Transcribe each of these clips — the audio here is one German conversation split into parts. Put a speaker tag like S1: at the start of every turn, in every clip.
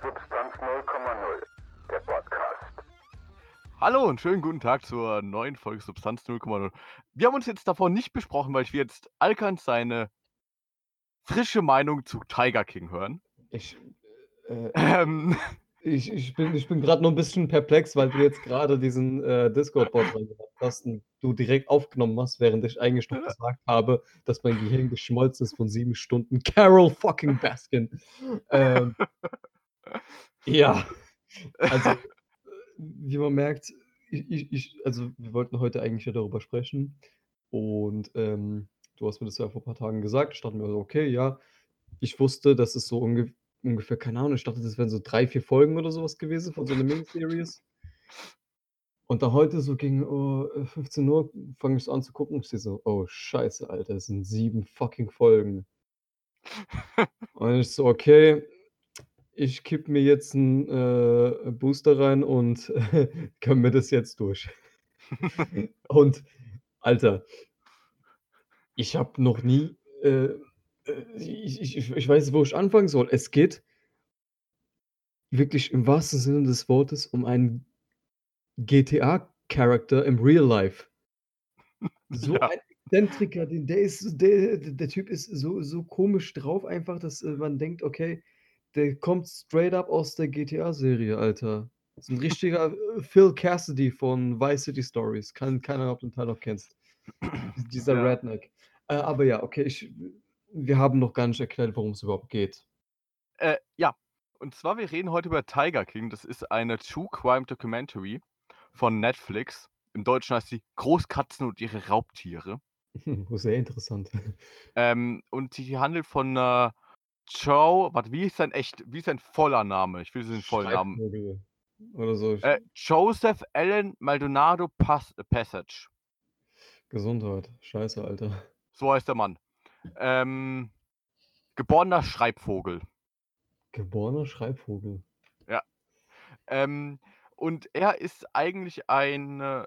S1: Substanz 0,0, der Podcast.
S2: Hallo und schönen guten Tag zur neuen Folge Substanz 0,0. Wir haben uns jetzt davor nicht besprochen, weil wir jetzt Alkan seine frische Meinung zu Tiger King hören.
S3: Ich, äh,
S2: Ähm,
S3: ich, ich bin, ich bin gerade nur ein bisschen perplex, weil du jetzt gerade diesen äh, Discord-Bot reingemacht hast und du direkt aufgenommen hast, während ich eigentlich noch gesagt habe, dass mein Gehirn geschmolzen ist von sieben Stunden. Carol fucking Baskin. Ähm, ja, also, wie man merkt, ich, ich, ich, also wir wollten heute eigentlich ja darüber sprechen und ähm, du hast mir das ja vor ein paar Tagen gesagt. Ich dachte mir so, okay, ja, ich wusste, dass es so unge ungefähr, keine Ahnung, ich dachte, das wären so drei, vier Folgen oder sowas gewesen von so einer Miniseries. Und dann heute so gegen oh, äh, 15 Uhr fange ich so an zu gucken. Ich sehe so, oh Scheiße, Alter, es sind sieben fucking Folgen. Und ich so, okay, ich kipp mir jetzt einen äh, Booster rein und können wir das jetzt durch. und Alter, ich habe noch nie, äh, äh, ich, ich, ich weiß nicht, wo ich anfangen soll. Es geht wirklich im wahrsten Sinne des Wortes um einen GTA-Charakter im Real Life. So
S2: Ja.
S3: ein Exzentriker, der ist, der, der Typ ist so, so komisch drauf, einfach, dass äh, man denkt, okay, der kommt straight up aus der GTA-Serie, Alter. Das ist ein richtiger äh, Phil Cassidy von Vice City Stories. Kann keiner, ob du den Teil noch kennst. Dies- Dieser
S2: Ja.
S3: Redneck. Äh, aber ja, okay, ich, wir haben noch gar nicht erklärt, worum es überhaupt geht.
S2: äh, ja, und zwar wir reden heute über Tiger King. Das ist eine True Crime Documentary von Netflix. Im Deutschen heißt sie Großkatzen und ihre Raubtiere.
S3: Sehr interessant.
S2: Ähm, und die handelt von äh, Joe, warte, wie ist sein echt, wie ist sein voller Name? Ich will den vollen Namen.
S3: Oder so.
S2: Äh, Joseph Allen Maldonado Pas Passage.
S3: Gesundheit. Scheiße, Alter.
S2: So heißt der Mann. Ähm, geborener Schreibvogel.
S3: Geborener Schreibvogel.
S2: Ähm, und er ist eigentlich ein. äh,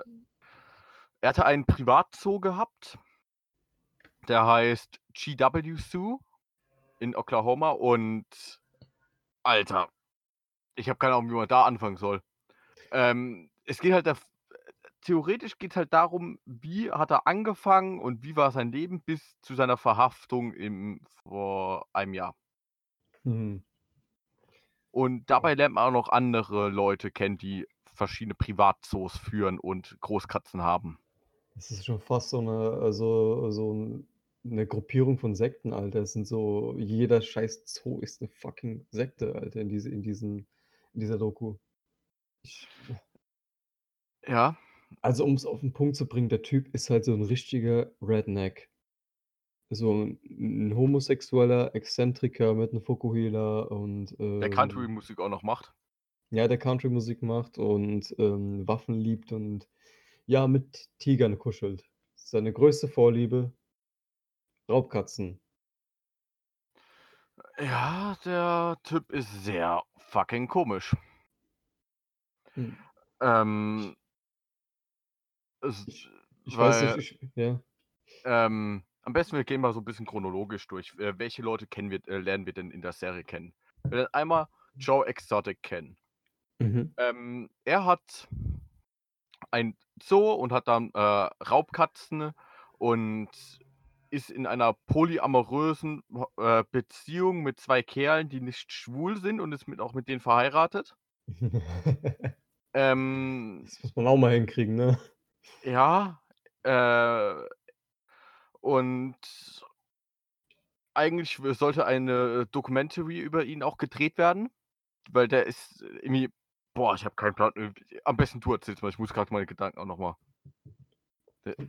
S2: Er hatte einen Privatzoo gehabt. Der heißt GW Zoo in Oklahoma. Und. Alter. Ich habe keine Ahnung, wie man da anfangen soll. Ähm, es geht halt. Da, theoretisch geht es halt darum, wie hat er angefangen und wie war sein Leben bis zu seiner Verhaftung im, vor einem Jahr.
S3: Hm.
S2: Und dabei lernt man auch noch andere Leute kennen, die verschiedene Privatzoos führen und Großkatzen haben.
S3: Das ist schon fast so eine, also, so ein- eine Gruppierung von Sekten, Alter. Es sind so, jeder scheiß Zoo ist eine fucking Sekte, Alter, in, diese, in, diesen, in dieser Doku. Ich,
S2: Ja,
S3: also, um es auf den Punkt zu bringen, der Typ ist halt so ein richtiger Redneck. So ein, ein homosexueller Exzentriker mit einem Fukuhila und.
S2: der
S3: ähm,
S2: Country-Musik auch noch macht.
S3: Ja, der Country-Musik macht und ähm, Waffen liebt und ja, mit Tigern kuschelt. Seine größte Vorliebe, Raubkatzen.
S2: Ja, der Typ ist sehr fucking komisch.
S3: Hm.
S2: Ähm, es,
S3: Ich, ich weiß
S2: weil,
S3: nicht, ich, ja.
S2: ähm, am besten wir gehen mal so ein bisschen chronologisch durch. Äh, welche Leute kennen wir, äh, lernen wir denn in der Serie kennen? Wir lernen einmal Joe Exotic kennen.
S3: Mhm.
S2: Ähm, er hat ein Zoo und hat dann äh, Raubkatzen und ist in einer polyamorösen äh, Beziehung mit zwei Kerlen, die nicht schwul sind und ist mit, auch mit denen verheiratet. Ähm,
S3: Das muss man auch mal hinkriegen, ne?
S2: ja, äh, und eigentlich sollte eine Documentary über ihn auch gedreht werden, weil der ist irgendwie, boah, ich habe keinen Plan. äh, Am besten du erzählst mal, ich muss gerade meine Gedanken auch nochmal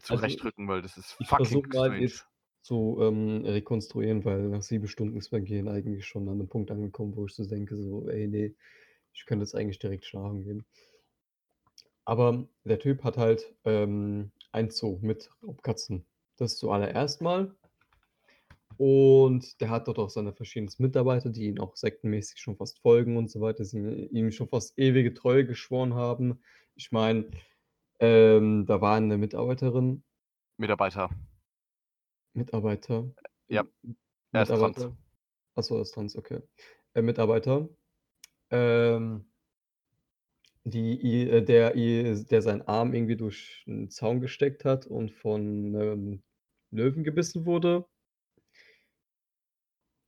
S3: Also,
S2: zurechtrücken, weil das ist
S3: Ich
S2: fucking
S3: mal
S2: strange.
S3: jetzt zu ähm, rekonstruieren, weil nach sieben Stunden ist mein Gehirn eigentlich schon an einem Punkt angekommen, wo ich so denke, so, ey, nee, ich könnte jetzt eigentlich direkt schlafen gehen. Aber der Typ hat halt ähm, ein Zoo mit Raubkatzen. Das zuallererst mal. Und der hat dort auch seine verschiedenen Mitarbeiter, die ihn auch sektenmäßig schon fast folgen und so weiter, die ihm schon fast ewige Treue geschworen haben. Ich meine, ähm, da war eine Mitarbeiterin,
S2: Mitarbeiter.
S3: Mitarbeiter.
S2: Ja, er ist trans.
S3: Mitarbeiter. Achso, er ist trans, okay. Äh, Mitarbeiter, ähm die äh, der der seinen Arm irgendwie durch 'n Zaun gesteckt hat und von 'nem Löwen gebissen wurde.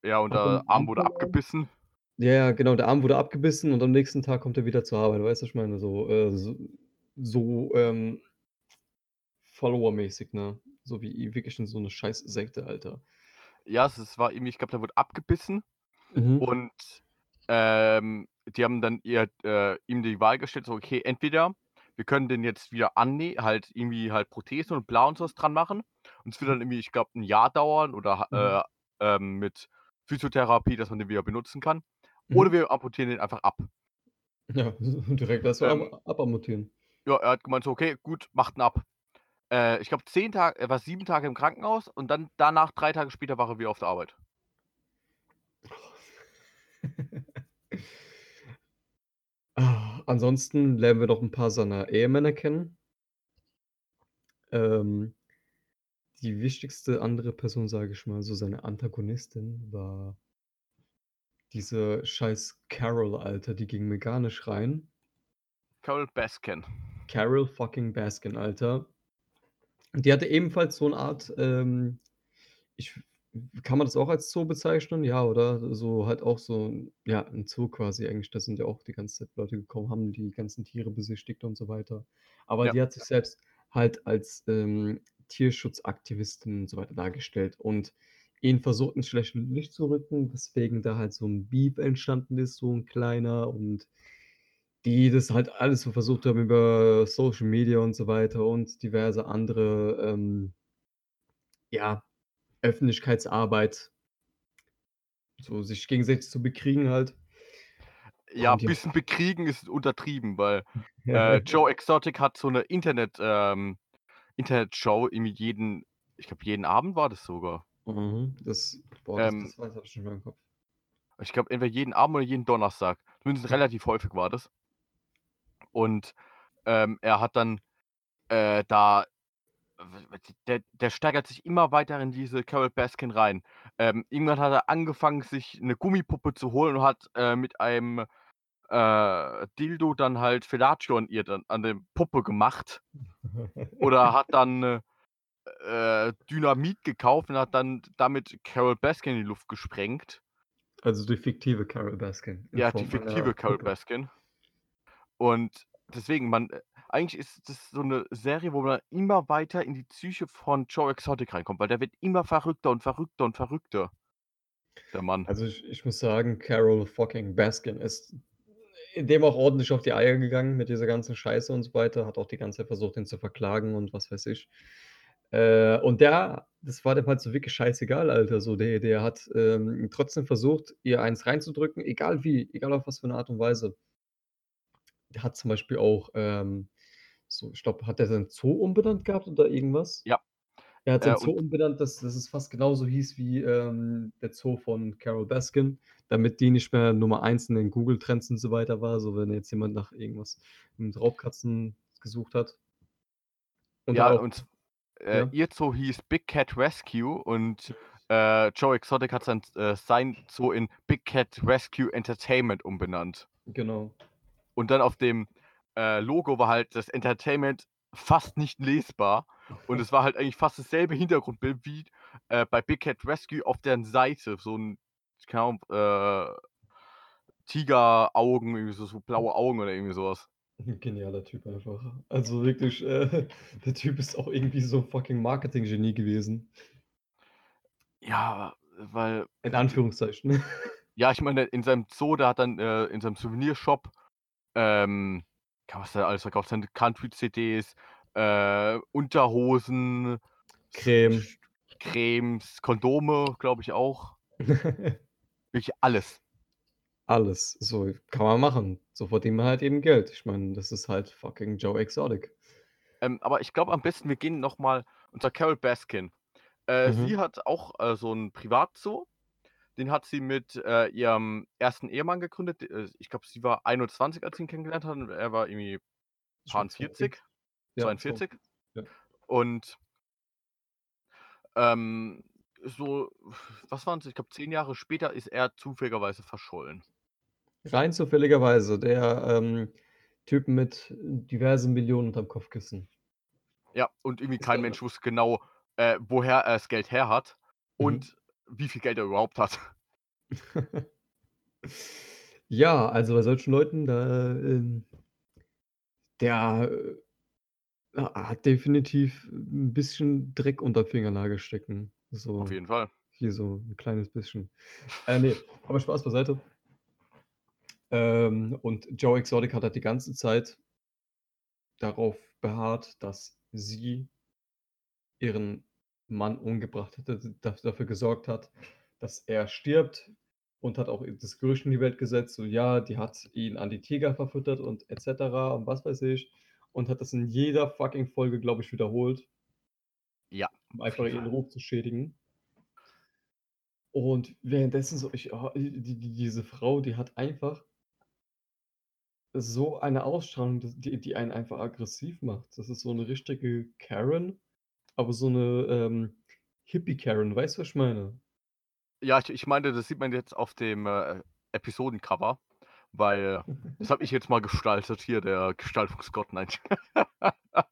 S2: Ja, und der Arm wurde abgebissen.
S3: Ja, genau, der Arm wurde abgebissen und am nächsten Tag kommt er wieder zur Arbeit. Weißt du, was ich meine? So, äh, so so, ähm Follower-mäßig, ne? So wie wirklich in so 'ne scheiß Sekte, Alter.
S2: Ja, es es war irgendwie ich glaube, der wurde abgebissen
S3: Mhm.
S2: und, ähm, die haben dann ihr äh, ihm die Wahl gestellt, so: „Okay, entweder wir können den jetzt wieder annä halt irgendwie halt Prothesen und bla und so was dran machen. Und es wird dann irgendwie, ich glaube, 'n Jahr dauern oder
S3: Mhm.
S2: äh, ähm, mit Physiotherapie, dass man den wieder benutzen kann. Oder
S3: Mhm.
S2: wir amputieren den einfach ab.“
S3: Ja, direkt mal
S2: Ähm
S3: ab abamputieren.
S2: Ja, er hat gemeint so: „Okay, gut, macht ihn ab.“ Äh, ich glaube 10 Ta er war 7 Tage im Krankenhaus und dann danach 3 Tage später war er wieder auf der Arbeit.
S3: Ah, ansonsten lernen wir noch 'n paar seiner Ehemänner kennen. Ähm die wichtigste andere Person, sage ich mal, so seine Antagonistin war diese scheiß Carol, Alter, die ging mir gar nicht rein.
S2: Carol Baskin.
S3: Carol fucking Baskin, Alter. Die hatte ebenfalls so 'ne Art, ähm ich kann man das auch als Zoo bezeichnen? Ja, oder? So halt auch so ja, 'n Zoo quasi eigentlich. Da sind ja auch die ganze Zeit Leute gekommen, haben die ganzen Tiere besichtigt und so weiter. Aber
S2: Ja.
S3: die hat sich selbst halt als, ähm, Tierschutzaktivistin und so weiter dargestellt und ihn versucht, ins schlechte Licht zu rücken, weswegen da halt so 'n Beef entstanden ist, so 'n kleiner und die das halt alles so versucht haben über Social Media und so weiter und diverse andere, ähm ja, Öffentlichkeitsarbeit so sich gegenseitig zu bekriegen halt.
S2: Ja,
S3: ja.
S2: bisschen bekriegen ist untertrieben, weil, äh, Joe Exotic hat so 'ne Internet ähm, Internetshow jeden ich glaube, jeden Abend war das sogar.
S3: Mhm, das boah, das
S2: Ähm
S3: das weiß ich nicht mehr im Kopf.
S2: Ich glaube, entweder jeden Abend oder jeden Donnerstag. Zumindest relativ häufig war das. Und, ähm, er hat dann, äh, da der der steigert sich immer weiter in diese Carol Baskin rein. Ähm, irgendwann hat er angefangen, sich 'ne Gummipuppe zu holen und hat, äh, mit einem, äh, Dildo dann halt Fellatio an ihr dann an der Puppe gemacht. Oder hat dann, äh, Dynamit gekauft und hat dann damit Carol Baskin in die Luft gesprengt.
S3: Also die fiktive Carol Baskin in
S2: Ja, die
S3: Form einer
S2: fiktive Carol
S3: Puppe.
S2: Baskin. Und deswegen, man äh, eigentlich ist das so 'ne Serie, wo man immer weiter in die Psyche von Joe Exotic reinkommt, weil der wird immer verrückter und verrückter und verrückter. Der Mann.
S3: Also ich ich muss sagen, Carol fucking Baskin ist dem auch ordentlich auf die Eier gegangen mit dieser ganzen Scheiße und so weiter, hat auch die ganze Zeit versucht, ihn zu verklagen und was weiß ich. Äh, und der das war dem halt so wirklich scheißegal, Alter, so. Der der hat, ähm, trotzdem versucht, ihr eins reinzudrücken, egal wie, egal auf was für 'ne Art und Weise. Hat zum Beispiel auch, ähm, so ich glaube, hat der seinen Zoo umbenannt gehabt oder irgendwas?
S2: Ja.
S3: Er hat
S2: Äh,
S3: seinen Zoo
S2: und
S3: umbenannt, dass dass es fast genauso hieß wie, ähm, der Zoo von Carol Baskin, damit die nicht mehr Nummer 1 in den Google-Trends und so weiter war, so wenn jetzt jemand nach irgendwas mit Raubkatzen gesucht hat. Und
S2: Ja,
S3: auch
S2: und äh,
S3: ja?
S2: ihr Zoo hieß Big Cat Rescue und, äh, Joe Exotic hat sein äh, sein Zoo in Big Cat Rescue Entertainment umbenannt.
S3: Genau.
S2: Und dann auf dem, äh, Logo war halt das Entertainment fast nicht lesbar. Und es war halt eigentlich fast dasselbe Hintergrundbild wie, äh, bei Big Cat Rescue auf deren Seite, so 'n keine Ahnung, äh, Tigeraugen, irgendwie so so blaue Augen oder irgendwie so was.
S3: Genialer Typ einfach. Also wirklich, äh, der Typ ist auch irgendwie so fucking Marketinggenie gewesen.
S2: Ja, weil
S3: In Anführungszeichen.
S2: Ja, ich meine, in seinem Zoo, der hat dann, äh, in seinem Souvenirshop, ähm, was der alles verkauft, seine Country-CDs, äh, Unterhosen,
S3: Creme.
S2: Cremes, Kondome, glaube ich auch. Wirklich alles.
S3: Alles, so kann man machen. So verdient man halt eben Geld. Ich meine, das ist halt fucking Joe Exotic.
S2: Ähm, aber ich glaube am besten, wir gehen noch mal unter Carol Baskin. Äh,
S3: Mhm.
S2: sie hat auch, äh, so 'n Privatzoo. Den hat sie mit, äh, ihrem 1. Ehemann gegründet. Äh, ich glaube, sie war 21, als sie ihn kennengelernt hat und er war irgendwie
S3: Schon
S2: Paar
S3: 20.
S2: 40,
S3: Ja,
S2: 42.
S3: Ja.
S2: Und ähm, so was waren's? Ich glaube, 10 Jahre später ist er zufälligerweise verschollen.
S3: Rein zufälligerweise der, ähm, Typ mit diversen Millionen unterm Kopfkissen.
S2: Ja, und irgendwie
S3: Ist
S2: kein Mensch wusste genau, äh, woher er das Geld her hat
S3: Mhm.
S2: und wie viel Geld er überhaupt hat.
S3: Ja, also bei solchen Leuten, da, ähm der, äh, ha hat definitiv 'n bisschen Dreck unterm Fingernagel stecken.
S2: Auf
S3: So,
S2: jeden Fall.
S3: hier so 'n kleines bisschen. Äh, ne, aber Spaß beiseite. Ähm, und Joe Exotic hat halt die ganze Zeit darauf beharrt, dass sie ihren Mann umgebracht hat, d daf dafür gesorgt hat, dass er stirbt und hat auch das Gerücht in die Welt gesetzt, so: „Ja, die hat ihn an die Tiger verfüttert und et cetera und was weiß ich.“ Und hat das in jeder fucking Folge, glaube ich, wiederholt
S2: Ja,
S3: um einfach ihren. Ruf zu schädigen. Und währenddessen so ich oh, die die diese Frau, die hat einfach so eine Ausstrahlung, die die einen einfach aggressiv macht. Das ist so 'ne richtige Karen, aber so 'ne, ähm, Hippie-Karen. Weißt du, was ich meine?
S2: Ja, ich ich meinte, das sieht man jetzt auf dem, äh, Episodencover, weil das habe ich jetzt mal gestaltet, hier der Gestaltungsgott, nein.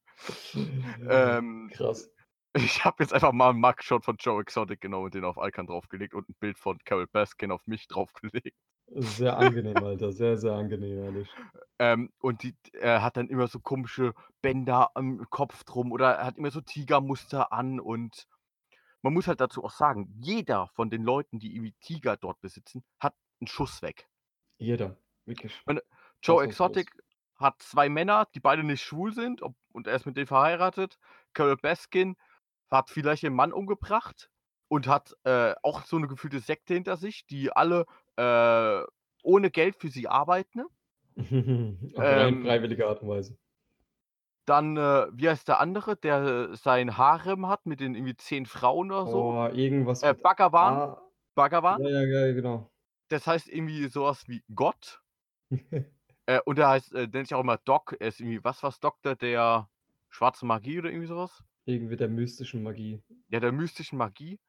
S2: Ähm,
S3: Krass.
S2: ich habe jetzt einfach mal 'n Mugshot von Joe Exotic genommen und den auf Icon draufgelegt und 'n Bild von Carole Baskin auf mich draufgelegt.
S3: Sehr angenehm, Alter. Sehr, sehr angenehm, ehrlich.
S2: Ähm, und die er hat dann immer so komische Bänder am Kopf drum oder er hat immer so Tigermuster an und man muss halt dazu auch sagen, jeder von den Leuten, die irgendwie Tiger dort besitzen, hat 'n Schuss weg.
S3: Jeder, wirklich.
S2: Meine Joe. Exotic hat 2 Männer, die beide nicht schwul sind, ob und er ist mit denen verheiratet. Carole Baskin hat vielleicht ihren Mann umgebracht und hat, äh, auch so 'ne gefühlte Sekte hinter sich, die alle, äh, ohne Geld für sie arbeiten.
S3: Auf
S2: Ähm
S3: freiwillige Art und Weise.
S2: Dann, äh, wie heißt der andere, der sein Harem hat mit den irgendwie 10 Frauen oder so?
S3: Oh, irgendwas
S2: Äh,
S3: mit
S2: Bhagawan.
S3: A.
S2: Bhagawan.
S3: Ja, ja, ja, genau.
S2: Das heißt irgendwie so was wie Gott. Äh, und der heißt äh, nennt sich auch immer Doc. Er ist irgendwie was was Doktor der schwarzen Magie oder irgendwie so was?
S3: Irgendwie der mystischen Magie.
S2: Ja, der mystischen Magie.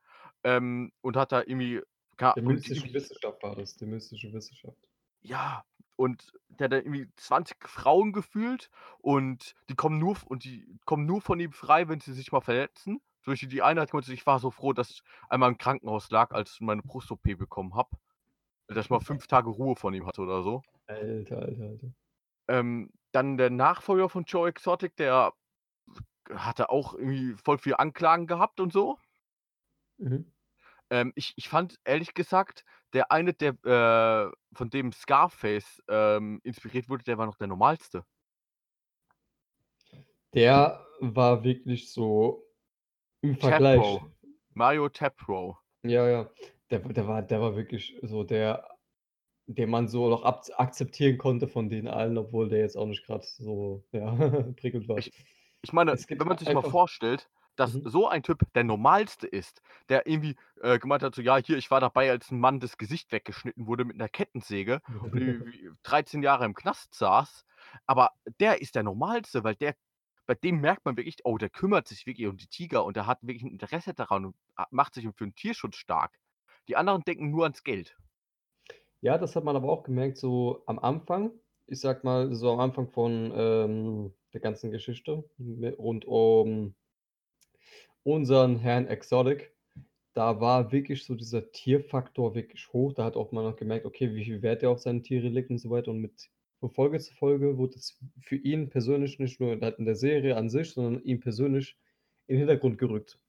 S2: Ähm, und hat da irgendwie ka
S3: Der
S2: irgendwie
S3: Wissenschaft war das, die mystische Wissenschaft.
S2: Ja, und der hat irgendwie 20 Frauen gefühlt und die kommen nur und die kommen nur von ihm frei, wenn sie sich mal verletzen. Beispiel die hat gemeint: „Ich war so froh, dass ich einmal im Krankenhaus lag, als ich meine Brust-OP bekommen habe, dass ich mal 5 Tage Ruhe von ihm hatte“, oder so.
S3: Alter, Alter, Alter.
S2: Ähm, dann der Nachfolger von Joe Exotic, der hatte auch irgendwie voll viel Anklagen gehabt und so.
S3: Mhm.
S2: Ähm, ich ich fand ehrlich gesagt, der eine, der, äh von dem Scarface, ähm, inspiriert wurde, der war noch der Normalste.
S3: Der war wirklich so im Vergleich
S2: Tapro. Mario Tapro.
S3: Ja, ja. Der der war der war wirklich so der den man so noch abz akzeptieren konnte von den allen, obwohl der jetzt auch nicht grad so, ja, prickelnd war.
S2: Ich ich meine, wenn man sich mal vorstellt, dass
S3: Mhm.
S2: so ein Typ der Normalste ist, der irgendwie, äh, gemeint hat, so: „Ja, hier, ich war dabei, als 'n Mann das Gesicht weggeschnitten wurde mit 'ner Kettensäge und irgendwie 13 Jahre im Knast saß“, aber der ist der Normalste, weil der bei dem merkt man wirklich: „Oh, der kümmert sich wirklich um die Tiger und der hat wirklich 'n Interesse daran und macht sich für 'n Tierschutz stark.“ Die anderen denken nur ans Geld.
S3: Ja, das hat man aber auch gemerkt, so am Anfang. Ich sage mal, so am Anfang von, ähm, der ganzen Geschichte mi rund um unseren Herrn Exotic. Da war wirklich so dieser Tierfaktor wirklich hoch. Da hat auch man auch gemerkt, okay, wie viel Wert er auf seine Tiere legt und so weiter. Und mit von Folge zu Folge wurde es für ihn persönlich nicht nur halt in der Serie an sich, sondern ihm persönlich in 'n Hintergrund gerückt.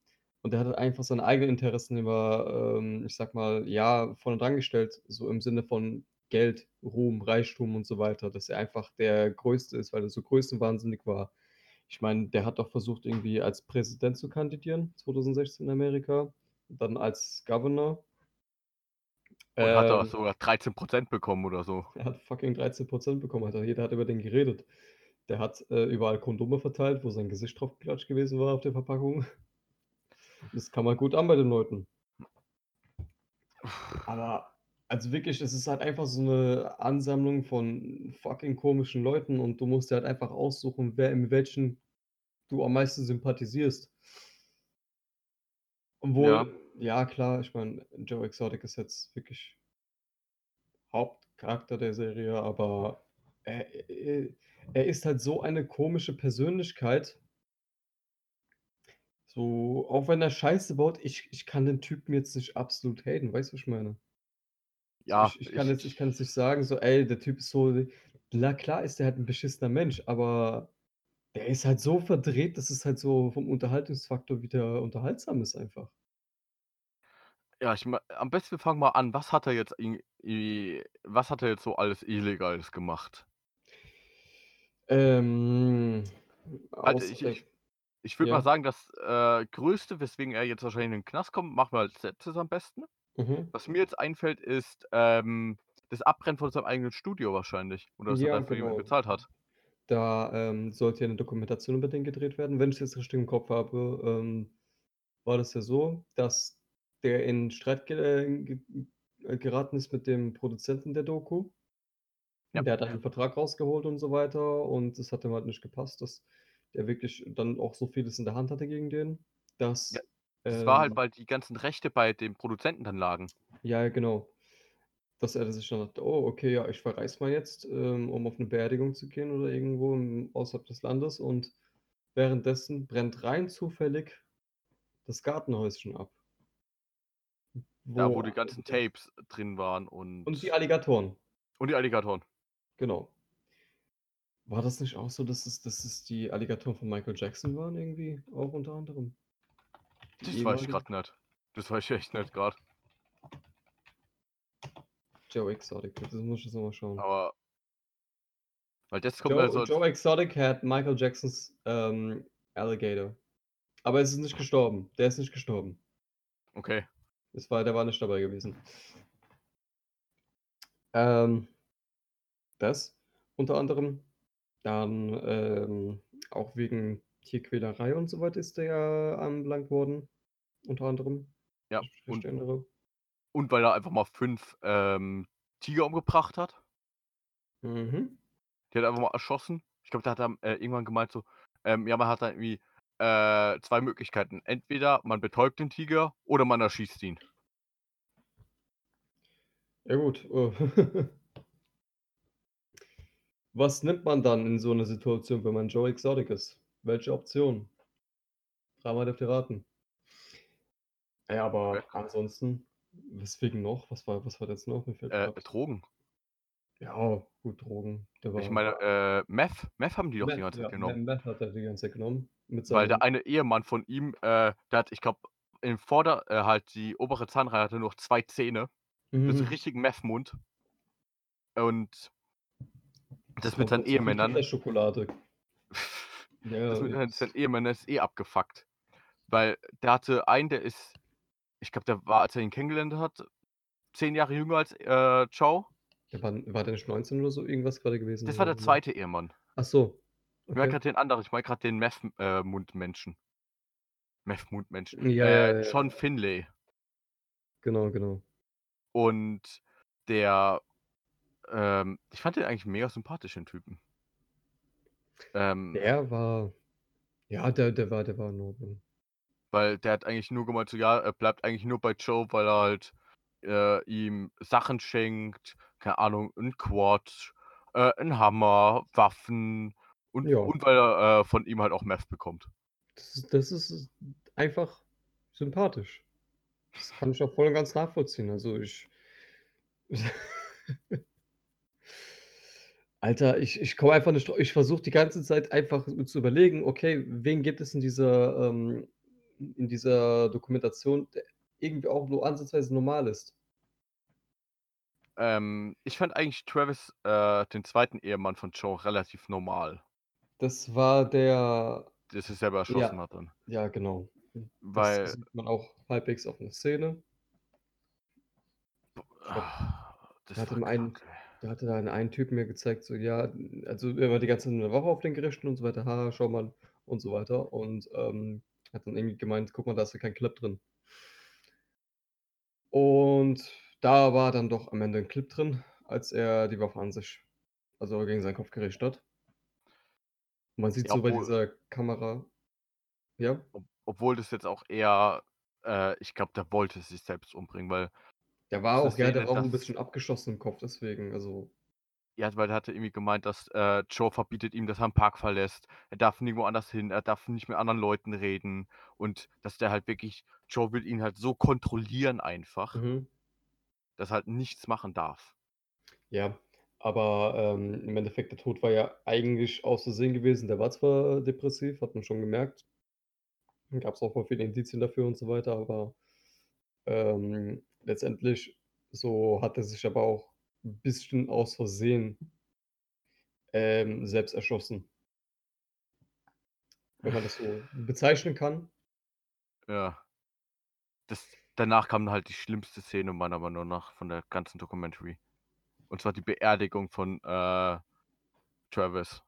S3: Und er hatte einfach seine eigenen Interessen über, ähm, ich sage mal, ja, vorne dran gestellt, so im Sinne von Geld, Ruhm, Reichtum und so weiter, dass er einfach der Größte ist, weil er so größenwahnsinnig war. Ich meine, der hat doch versucht, irgendwie als Präsident zu kandidieren 2016 in Amerika, dann als Governor.
S2: Und hat da
S3: Ähm
S2: sogar 13 % bekommen oder so.
S3: Er hat fucking 13 % bekommen, Alter. Jeder hat über den geredet. Der hat, äh, überall Kondome verteilt, wo sein Gesicht drauf geklatscht gewesen war auf der Verpackung. Das kam halt gut an bei den Leuten. Aber also wirklich, es ist halt einfach so 'ne Ansammlung von fucking komischen Leuten und du musst dir halt einfach aussuchen, wer mit welchen du am meisten sympathisierst.
S2: Ja.
S3: Obwohl ja klar, ich meine, Joe Exotic ist jetzt wirklich Haupt Charakter der Serie, aber er, er, ist halt so eine komische Persönlichkeit. So, auch wenn er Scheiße baut, ich, ich kann den Typen jetzt nicht absolut haten, weißt du, was ich meine?
S2: Ja,
S3: ich, ich, kann jetzt, ich kann jetzt nicht sagen, so, ey, der Typ ist so, na klar ist der halt ein beschissener Mensch, aber der ist halt so verdreht, dass es halt so vom Unterhaltungsfaktor wieder unterhaltsam ist einfach.
S2: Ja, ich ma am besten wir fangen mal an. Was hat er jetzt in i was hat er jetzt so alles Illegales gemacht?
S3: Ähm,
S2: Also,
S3: aus
S2: ich ich ich würde mal
S3: ja.
S2: sagen, das, äh, Größte, weswegen er jetzt wahrscheinlich in den Knast kommt, machen wir als Letztes am besten.
S3: Mhm.
S2: Was mir jetzt einfällt, ist, ähm, das Abbrennen von seinem eigenen Studio wahrscheinlich oder dass er
S3: Ja,
S2: dafür jemand
S3: genau.
S2: bezahlt hat.
S3: Da, ähm, sollte ja 'ne Dokumentation über den gedreht werden. Wenn ich's jetzt richtig im Kopf habe, ähm, war das ja so, dass der in Streit ge äh, ge äh, geraten ist mit dem Produzenten der Doku.
S2: Ja.
S3: Der hat dann 'n Vertrag rausgeholt und so weiter und es hat ihm halt nicht gepasst, dass der wirklich dann auch so vieles in der Hand hatte gegen den, dass,
S2: Ja, das war halt,
S3: ähm
S2: weil die ganzen Rechte bei dem Produzenten dann lagen.
S3: Ja, genau. Dass er sich dann dachte: „Oh, okay, ja, ich verreise mal jetzt, ähm, um auf 'ne Beerdigung zu gehen oder irgendwo im außerhalb des Landes“ und währenddessen brennt rein zufällig das Gartenhäuschen ab.
S2: Ja,
S3: Wo
S2: wo die ganzen Tapes drin waren und
S3: Und die Alligatoren.
S2: und die Alligatoren.
S3: Genau. War das nicht auch so, dass es dass es die Alligatoren von Michael Jackson waren irgendwie auch unter anderem? Die
S2: Das weiß ich grad nicht. Das weiß ich echt nicht grad.
S3: Joe Exotic, das muss ich jetzt noch mal schauen.
S2: Aber weil das kommt
S3: Joe
S2: mir so als
S3: Joe Exotic hat Michael Jacksons, ähm, Alligator. Aber es ist nicht gestorben. Der ist nicht gestorben.
S2: Okay.
S3: Es war der war nicht dabei gewesen. Ähm, das unter anderem. Dann, ähm, auch wegen Tierquälerei und so weiter ist der ja anbelangt worden, unter anderem,
S2: Ja,
S3: ich
S2: und. Und weil er einfach mal 5, ähm, Tiger umgebracht hat.
S3: Mhm.
S2: Die hat er einfach mal erschossen. Ich glaube, der hat dann, äh, irgendwann gemeint so, ähm, ja, man hat dann irgendwie, äh, 2 Möglichkeiten. Entweder man betäubt den Tiger oder man erschießt ihn.
S3: Ja gut, äh Was nimmt man dann in so 'ner Situation, wenn man Joe Exotic ist? Welche Option? Dreimal dürft ihr raten. Ja, aber ansonsten, weswegen noch? Was war was war das noch?
S2: Äh, Drogen.
S3: Ja, gut, Drogen.
S2: Ich meine, äh, Meth Meth haben die doch die
S3: Meth,
S2: ganze Zeit
S3: ja,
S2: genommen.
S3: Meth hat er die ganze Zeit genommen
S2: Weil der eine Ehemann von ihm, äh, der hat, ich glaube, im Vorder äh, halt die obere Zahnreihe hatte nur noch 2 Zähne. Das ist
S3: Mhm.
S2: richtigen Meth-Mund. Und das
S3: Das
S2: mit seinen Ehemännern
S3: Kinderschokolade. Ja,
S2: das mit
S3: jetzt
S2: seinen Ehemännern ist eh abgefuckt. Weil der hatte einen, der ist ich glaube, der war, als er ihn kennengelernt hat, 10 Jahre jünger als, äh, Joe.
S3: Der war war der nicht 19 oder so irgendwas grade gewesen?
S2: Das war der
S3: oder?
S2: 2. Ehemann.
S3: Ach so,
S2: Ich meine
S3: okay.
S2: grad den anderen, ich meine grad den Meth äh, Mundmenschen. Meth Mundmenschen.
S3: Ja,
S2: Äh,
S3: ja, ja,
S2: John. Finlay.
S3: Genau, genau.
S2: Und der ähm, ich fand den eigentlich mega sympathischen Typen. Ähm
S3: Der war ja, der der war der war in Ordnung.
S2: Weil der hat eigentlich nur gemeint so, ja, er bleibt eigentlich nur bei Joe, weil er halt, äh, ihm Sachen schenkt, keine Ahnung, 'n Quad, äh, 'n Hammer, Waffen und
S3: Ja.
S2: und weil er, äh, von ihm halt auch Meth bekommt.
S3: Das ist das ist einfach sympathisch. Das kann ich auch voll und ganz nachvollziehen. Also, ich Alter, ich ich komme einfach nicht ich versuche die ganze Zeit einfach zu überlegen: „Okay, wen gibt es in dieser ähm, in dieser Dokumentation, irgendwie auch nur ansatzweise normal ist?“
S2: Ähm, ich fand eigentlich Travis, äh, den 2. Ehemann von Joe relativ normal.
S3: Das war der
S2: Der sich selber erschossen
S3: ja,
S2: hat dann.
S3: ja, genau. Das
S2: Weil
S3: sieht man auch halbwegs auf 'ner Szene. Glaube,
S2: das
S3: der hat dem einen der hatte da den einen Typen mir gezeigt, so, ja also, er war die ganze Zeit in der Woche auf den Gerichten und so weiter. „Ha, schau mal“ und so weiter und, ähm, hat dann irgendwie gemeint: „Guck mal, da ist ja kein Clip drin.“ Und da war dann doch am Ende 'n Clip drin, als er die Waffe an sich also, gegen seinen Kopf gerichtet hat. Man sieht
S2: Ja,
S3: so bei dieser Kamera ja?
S2: ob obwohl das jetzt auch eher äh, ich glaube, der wollte sich selbst umbringen, weil
S3: Der war auch, ja, der war auch ein bisschen abgeschossen im Kopf, deswegen, also.
S2: Ja, weil er hatte irgendwie gemeint, dass äh, Joe verbietet ihm, dass er den Park verlässt. Er darf nirgendwo anders hin, er darf nicht mit anderen Leuten reden. Und dass der halt wirklich, Joe will ihn halt so kontrollieren einfach,
S3: Mhm.
S2: dass er halt nichts machen darf.
S3: Ja, aber ähm, im Endeffekt, der Tod war ja eigentlich aus Versehen gewesen. Der war zwar depressiv, hat man schon gemerkt. Gab es auch voll viele Indizien dafür und so weiter, aber ähm, letztendlich so hat er sich aber auch ein bisschen aus Versehen ähm, selbst erschossen. Wenn man das so bezeichnen kann.
S2: Ja. Das, danach kam halt die schlimmste Szene meiner Meinung nach von der ganzen Documentary. Und zwar die Beerdigung von äh, Travis.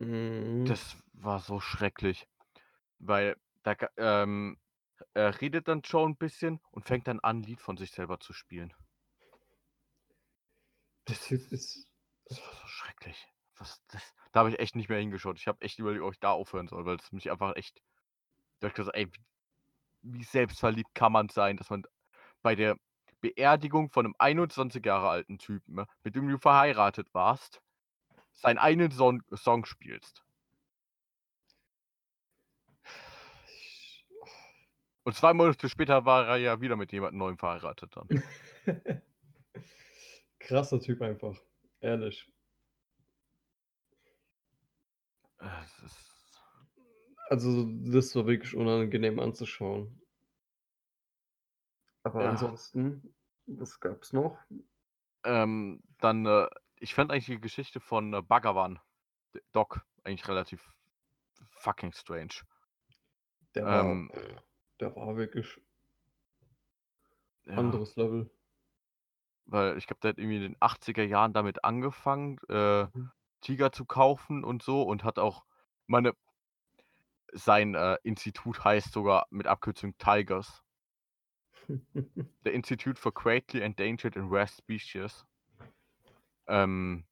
S3: Mhm.
S2: Das war so schrecklich. Weil da ähm, er redet dann Joe ein bisschen und fängt dann an, ein Lied von sich selber zu spielen.
S3: Der Typ ist.
S2: Das war so schrecklich. Was, das, da habe ich echt nicht mehr hingeschaut. Ich habe echt überlegt, ob ich da aufhören soll, weil es mich einfach echt. Da ich gesagt, ey, wie, selbstverliebt kann man sein, dass man bei der Beerdigung von einem 21 Jahre alten Typen, ne, mit dem du verheiratet warst, seinen einen Son Song spielst. Und zwei Monate später war er ja wieder mit jemandem Neuem verheiratet dann.
S3: Krasser Typ einfach. Ehrlich.
S2: Es ist,
S3: Also, das war wirklich unangenehm anzuschauen. Aber
S2: Ja.
S3: ansonsten, was gab's noch?
S2: ähm, dann, äh, ich fand eigentlich die Geschichte von äh, Bhagavan, Doc, eigentlich relativ fucking strange.
S3: Der war,
S2: Ähm,
S3: der war wirklich
S2: Ja,
S3: anderes Level.
S2: Weil ich glaube, der hat irgendwie in den 80er Jahren damit angefangen, äh,
S3: Mhm.
S2: Tiger zu kaufen und so und hat auch meine, sein äh, Institut heißt sogar mit Abkürzung Tigers. Der Institute for Greatly Endangered and Rare Species. Ähm,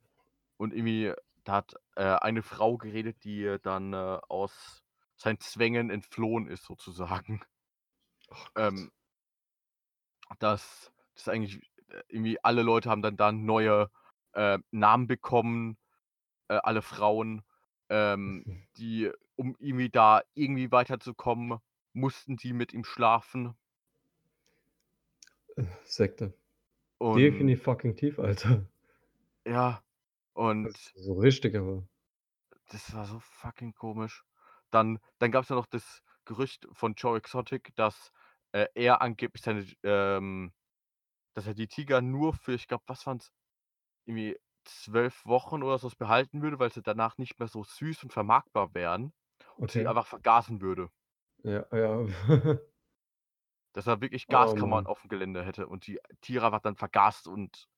S2: und irgendwie, da hat äh, eine Frau geredet, die äh, dann äh, aus seinen Zwängen entflohen ist, sozusagen.
S3: Gott.
S2: Ähm, dass, dass eigentlich irgendwie alle Leute haben dann da neue äh, Namen bekommen, äh, alle Frauen, ähm, die, um irgendwie da irgendwie weiterzukommen, mussten die mit ihm schlafen.
S3: Äh, Sekte.
S2: Und
S3: Definitiv fucking tief, Alter.
S2: ja, und
S3: so richtig, aber.
S2: das war so fucking komisch. Dann, dann gab es ja noch das Gerücht von Joe Exotic, dass äh, er angeblich seine, ähm, dass er die Tiger nur für, ich glaube, was waren es, irgendwie zwölf Wochen oder so behalten würde, weil sie danach nicht mehr so süß und vermarktbar wären und sie einfach vergasen würde.
S3: Ja, ja.
S2: Dass er wirklich
S3: Oh
S2: Gaskammern
S3: Mann.
S2: auf dem Gelände hätte und die Tiere einfach dann vergast und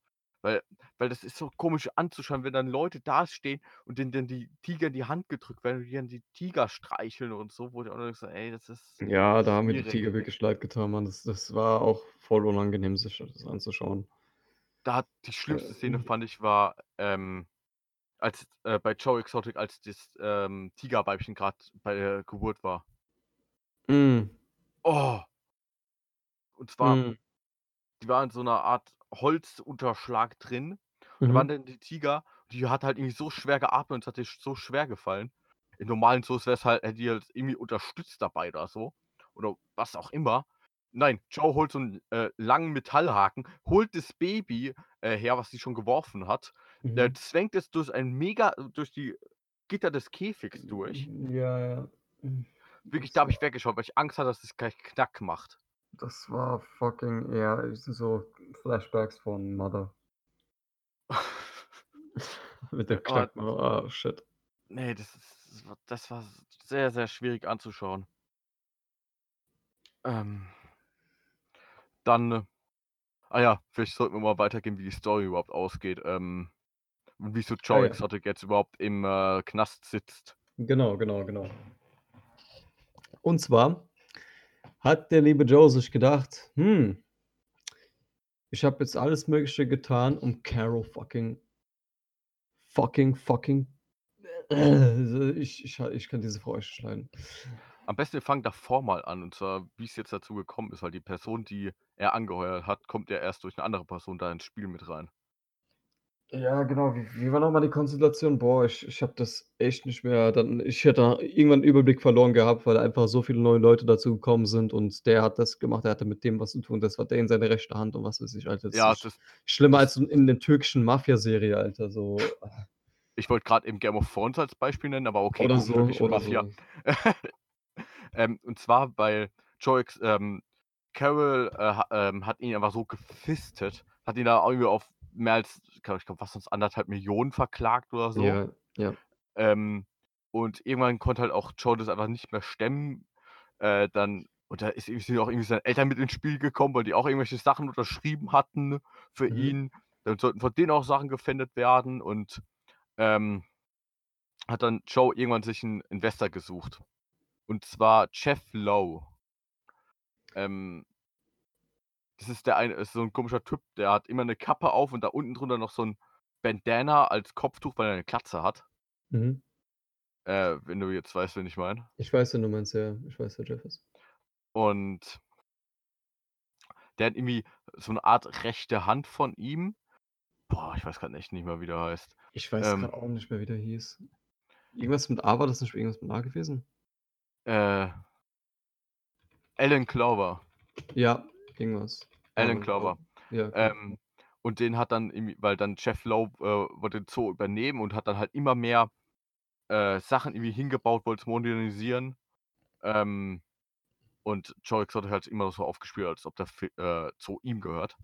S2: weil, weil das ist so komisch anzuschauen, wenn dann Leute da stehen und denen dann die Tiger in die Hand gedrückt werden und die dann die Tiger streicheln und so, wo ich auch noch so, ey, das ist
S3: Ja, da haben mir die. Tiger wirklich leid getan, Mann. Das, das war auch voll unangenehm, sich das anzuschauen.
S2: Da hat die schlimmste Szene,
S3: Äh,
S2: fand ich, war, ähm, als äh, bei Joe Exotic, als das ähm, Tigerweibchen gerade bei der Geburt war.
S3: mm,
S2: Oh! Und zwar,
S3: mm,
S2: die war in so einer Art Holzunterschlag drin. Und da waren
S3: mhm.
S2: dann die Tiger, die hat halt irgendwie so schwer geatmet und es hat ihr so schwer gefallen. In normalen Zoos wäre es halt, hätte die halt irgendwie unterstützt dabei oder so. Oder was auch immer. Nein, Joe holt so einen äh, langen Metallhaken, holt das Baby äh, her, was sie schon geworfen hat.
S3: Mhm.
S2: zwängt es durch ein mega, durch die Gitter des Käfigs durch.
S3: Ja, ja. Mm,
S2: Wirklich, da habe ich weggeschaut, weil ich Angst hatte, dass es gleich Knack macht.
S3: Das war fucking, ja, es sind so Flashbacks von Mother. Mit dem
S2: Aber
S3: Knack. Oh, shit.
S2: nee, das, ist, das, war, sehr, sehr schwierig anzuschauen. Ähm, dann, äh, ah ja, vielleicht sollten wir mal weitergehen, wie die Story überhaupt ausgeht. Ähm, und wieso
S3: Ah
S2: Joe
S3: ja.
S2: Exotic jetzt überhaupt im äh, Knast sitzt.
S3: Genau, genau, genau. Und zwar hat der liebe Joe sich gedacht, hm, ich habe jetzt alles Mögliche getan, um Carol fucking, fucking, fucking, äh, ich, ich, ich kann diese Frau echt schneiden.
S2: Am besten wir fangen davor mal an. Und zwar, wie es jetzt dazu gekommen ist, weil die Person, die er angeheuert hat, kommt ja erst durch eine andere Person da ins Spiel mit rein.
S3: Ja, genau. Wie, wie war nochmal die Konstellation? Boah, ich, ich habe das echt nicht mehr. Dann, ich hätte irgendwann einen Überblick verloren gehabt, weil einfach so viele neue Leute dazu gekommen sind und der hat das gemacht, der hatte mit dem was zu tun. Das war der in seine rechte Hand und was weiß ich, Alter. Das
S2: Ja,
S3: ist
S2: das,
S3: schlimmer
S2: das,
S3: als in der türkischen Mafia-Serie, Alter. So.
S2: ich wollte gerade eben Game of Thrones als Beispiel nennen, aber okay,
S3: Oder so, oder
S2: Mafia.
S3: so.
S2: ähm, und zwar, weil Joix, ähm, Carol äh, ähm, hat ihn einfach so gefistet, hat ihn da irgendwie auf mehr als, ich glaube, was sonst anderthalb Millionen verklagt oder so.
S3: Ja, ja.
S2: Ähm, und irgendwann konnte halt auch Joe das einfach nicht mehr stemmen. Äh, dann, und da ist irgendwie, sind auch irgendwie seine Eltern mit ins Spiel gekommen, weil die auch irgendwelche Sachen unterschrieben hatten für
S3: Mhm.
S2: ihn. Dann sollten von denen auch Sachen gefändet werden und ähm, hat dann Joe irgendwann sich einen Investor gesucht. Und zwar Jeff Lowe. Ähm, das ist der eine, ist so ein komischer Typ, der hat immer eine Kappe auf und da unten drunter noch so ein Bandana als Kopftuch, weil er eine Klatze hat.
S3: Mhm.
S2: Äh, wenn du jetzt weißt, wen ich meine.
S3: Ich weiß, wen du meinst, ja. Ich weiß, wer Jeff ist.
S2: Und der hat irgendwie so eine Art rechte Hand von ihm. Boah, ich weiß gerade echt nicht mehr, wie der heißt.
S3: Ich weiß
S2: Ähm,
S3: gerade auch nicht mehr, wie der hieß. Irgendwas mit A, war das nicht irgendwas mit A gewesen?
S2: äh, Alan Clover.
S3: Ja, irgendwas.
S2: Alan Clover.
S3: Ja, okay.
S2: Ähm, und den hat dann, weil dann Jeff Lowe äh, wollte den Zoo übernehmen und hat dann halt immer mehr äh, Sachen irgendwie hingebaut, wollte es modernisieren. Ähm, und Joe Exotic hat immer so aufgespielt, als ob der äh, Zoo ihm gehört.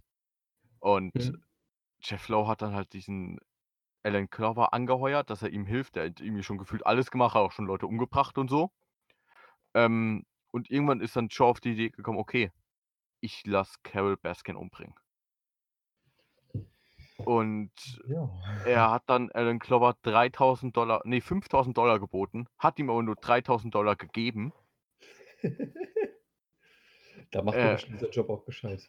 S2: Und
S3: Mhm.
S2: Jeff Lowe hat dann halt diesen Alan Clover angeheuert, dass er ihm hilft. Der hat irgendwie schon gefühlt alles gemacht, hat auch schon Leute umgebracht und so. Ähm, und irgendwann ist dann Joe auf die Idee gekommen, okay, ich lasse Carol Baskin umbringen. Und
S3: ja.
S2: er hat dann Alan Clover 3000 Dollar, nee, 5000 Dollar geboten, hat ihm aber nur 3000 Dollar gegeben.
S3: da macht
S2: Äh.
S3: man bestimmt der Job auch gescheit.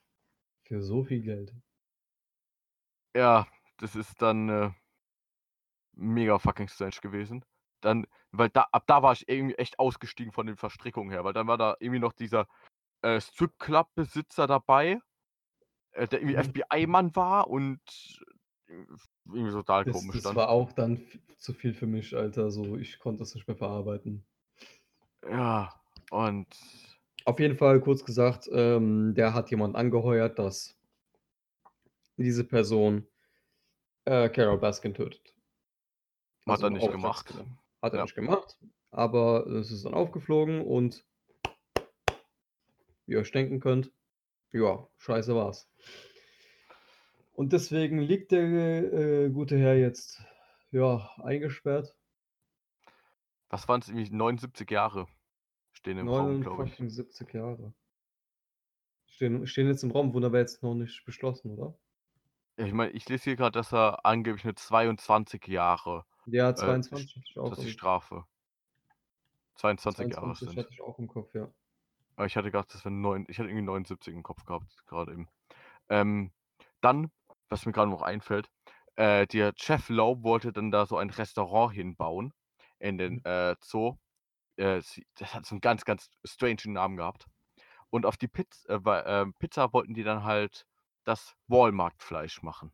S3: Für so viel Geld.
S2: Ja, das ist dann äh, mega fucking strange gewesen. Dann, weil da, ab da war ich irgendwie echt ausgestiegen von den Verstrickungen her, weil dann war da irgendwie noch dieser äh, Strip-Club-Besitzer dabei, äh, der irgendwie
S3: Mhm.
S2: FBI-Mann war und äh, irgendwie total
S3: Das,
S2: komisch
S3: das
S2: dann.
S3: war auch dann zu viel für mich, Alter. So, ich konnte es nicht mehr verarbeiten.
S2: Ja, und
S3: Auf jeden Fall, kurz gesagt, ähm, der hat jemand angeheuert, dass diese Person äh, Carol Baskin tötet.
S2: hat
S3: Also
S2: er nicht gemacht.
S3: Hat er
S2: Ja.
S3: nicht gemacht, aber es ist dann aufgeflogen und wie ihr euch denken könnt, ja, scheiße war's. Und deswegen liegt der äh, gute Herr jetzt ja eingesperrt.
S2: Was waren es irgendwie 79 Jahre stehen im Raum, glaube ich.
S3: 79 Jahre. Stehen, stehen jetzt im Raum, wurden aber jetzt noch nicht beschlossen, oder?
S2: Ja, Ich meine, ich lese hier gerade, dass er angeblich eine 22 Jahre
S3: Ja,
S2: äh,
S3: 22 hatte ich auch.
S2: dass die Strafe 22 Jahre
S3: 22
S2: sind.
S3: hatte ich auch im Kopf, ja.
S2: Aber ich hatte gedacht, das wären neun, ich hatte irgendwie 79 im Kopf gehabt, gerade eben. Ähm, dann, was mir gerade noch einfällt, äh, der Chef Lowe wollte dann da so ein Restaurant hinbauen in den
S3: Mhm.
S2: äh, Zoo. Äh, sie, das hat so einen ganz, ganz strange Namen gehabt. Und auf die Piz äh, ähm, Pizza wollten die dann halt das Walmart-Fleisch machen.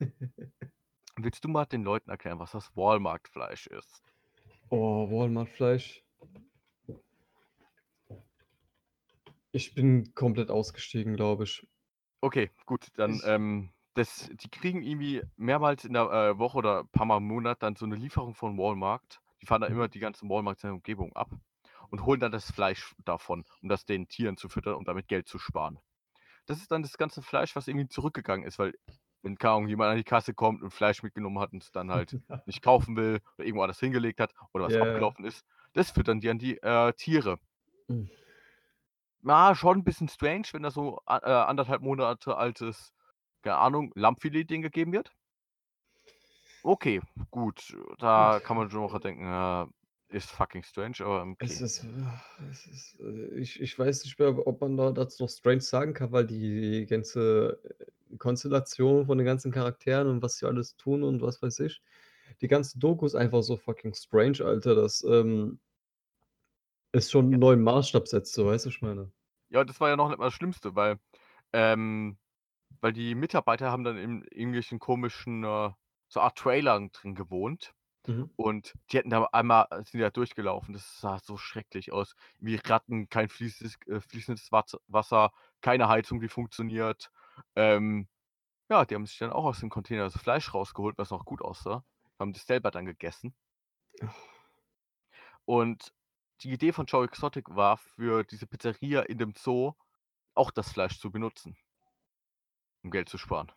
S2: Willst du mal den Leuten erklären, was das Walmart-Fleisch ist?
S3: Oh, Walmart-Fleisch. Ich bin komplett ausgestiegen, glaube ich.
S2: Okay, gut, dann, ähm, das, die kriegen irgendwie mehrmals in der äh, Woche oder ein paar Mal im Monat dann so eine Lieferung von Walmart. Die fahren dann
S3: Mhm.
S2: immer die ganzen Walmarts in der Umgebung ab und holen dann das Fleisch davon, um das den Tieren zu füttern und damit Geld zu sparen. Das ist dann das ganze Fleisch, was irgendwie zurückgegangen ist, weil wenn Ahnung, jemand an die Kasse kommt und Fleisch mitgenommen hat und es dann halt nicht kaufen will oder irgendwo anders hingelegt hat oder was
S3: ja.
S2: abgelaufen ist, das füttern die an die äh, Tiere.
S3: Mhm.
S2: Na, schon ein bisschen strange, wenn da so äh, anderthalb Monate altes, keine Ahnung, Lammfilet-Ding gegeben wird. Okay, gut, da
S3: Gut.
S2: kann man schon noch denken, ja, ist fucking strange, aber okay.
S3: Es ist, es ist äh, ich, ich weiß nicht mehr, ob man da dazu noch Strange sagen kann, weil die ganze äh, Konstellation von den ganzen Charakteren und was sie alles tun und was weiß ich, die ganze Doku ist einfach so fucking strange, Alter, dass ähm, es schon einen neuen Maßstab setzt, so weißt du, ich meine.
S2: Ja, das war ja noch nicht mal das Schlimmste, weil, ähm, weil die Mitarbeiter haben dann in irgendwelchen komischen, äh, so Art Trailern drin gewohnt.
S3: Mhm.
S2: Und die hätten da einmal äh, sind da durchgelaufen. Das sah so schrecklich aus. Wie Ratten, kein fließendes, äh, fließendes Wasser, keine Heizung, die funktioniert. Ähm, ja, die haben sich dann auch aus dem Container das Fleisch rausgeholt, was auch gut aussah. Haben das selber dann gegessen. Und die Idee von Joe Exotic war, für diese Pizzeria in dem Zoo auch das Fleisch zu benutzen, um Geld zu sparen.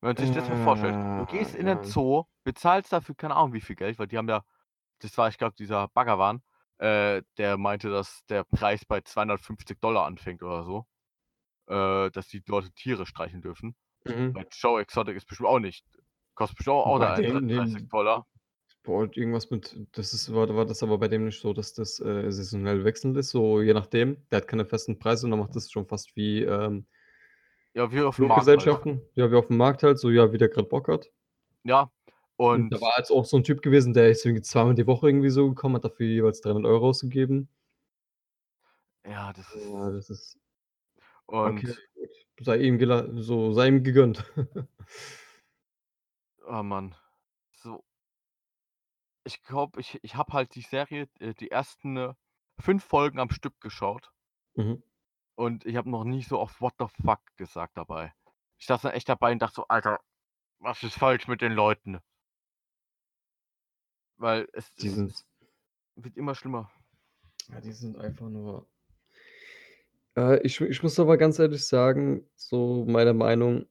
S2: Wenn man sich das mal vorstellt, du gehst in den Zoo, bezahlst dafür keine Ahnung wie viel Geld, weil die haben ja, das war, ich glaube, dieser Baggerwan, äh, der meinte, dass der Preis bei 250 Dollar anfängt oder so, äh, dass die Leute Tiere streichen dürfen.
S3: Mhm.
S2: Bei Joe Exotic ist bestimmt auch nicht, kostet bestimmt auch
S3: Bei
S2: da
S3: dem-
S2: 30
S3: dem-
S2: Dollar.
S3: Boah, irgendwas mit, das ist, war, war das aber bei dem nicht so, dass das äh, saisonell wechselnd ist, so je nachdem. Der hat keine festen Preise und dann macht das schon fast wie ähm,
S2: Ja, wie auf dem Markt. Halt.
S3: Fluggesellschaften. Ja, wie auf dem Markt halt, so ja, wie der gerade Bock hat.
S2: Ja,
S3: Und,
S2: und
S3: da war jetzt auch so ein Typ gewesen, der ist irgendwie zweimal die Woche irgendwie so gekommen, hat dafür jeweils 300 Euro ausgegeben.
S2: ja, das ist.
S3: Ja, das ist,
S2: Und
S3: okay. Sei ihm, so, sei ihm gegönnt.
S2: Oh Mann. Ich glaube, ich, ich habe halt die Serie, äh, die ersten fünf Folgen am Stück geschaut.
S3: mhm.
S2: Und ich habe noch nie so oft What the fuck gesagt dabei. Ich saß dann echt dabei und dachte so, Alter, was ist falsch mit den Leuten? Weil es, es, wird immer schlimmer.
S3: ja, die sind einfach nur. Äh, ich, ich muss aber ganz ehrlich sagen, so meine Meinung,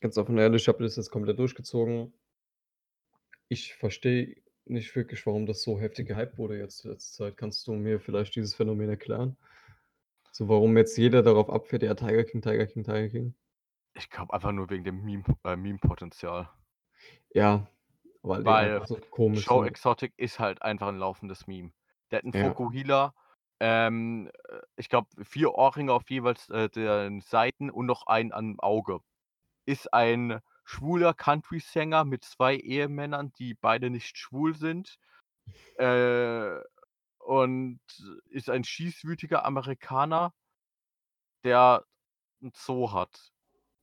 S3: ganz offen und ehrlich, ich habe das jetzt komplett durchgezogen. Ich verstehe nicht wirklich, warum das so heftig gehypt wurde jetzt letzte Zeit. Kannst du mir vielleicht dieses Phänomen erklären? So, warum jetzt jeder darauf abfährt, ja, Tiger King, Tiger King, Tiger King?
S2: Ich glaube einfach nur wegen dem Meme, äh, Meme-Potenzial.
S3: Ja, weil die
S2: Weil
S3: einfach so komisch
S2: Show
S3: sind.
S2: Exotic ist halt einfach ein laufendes Meme. Der hat einen
S3: Ja.
S2: Fokuhila, ähm, äh, ich glaube, vier Ohrringe auf jeweils äh, den Seiten und noch einen am Auge. Ist ein schwuler Country-Sänger mit zwei Ehemännern, die beide nicht schwul sind. Äh, und ist ein schießwütiger Amerikaner, der ein Zoo hat.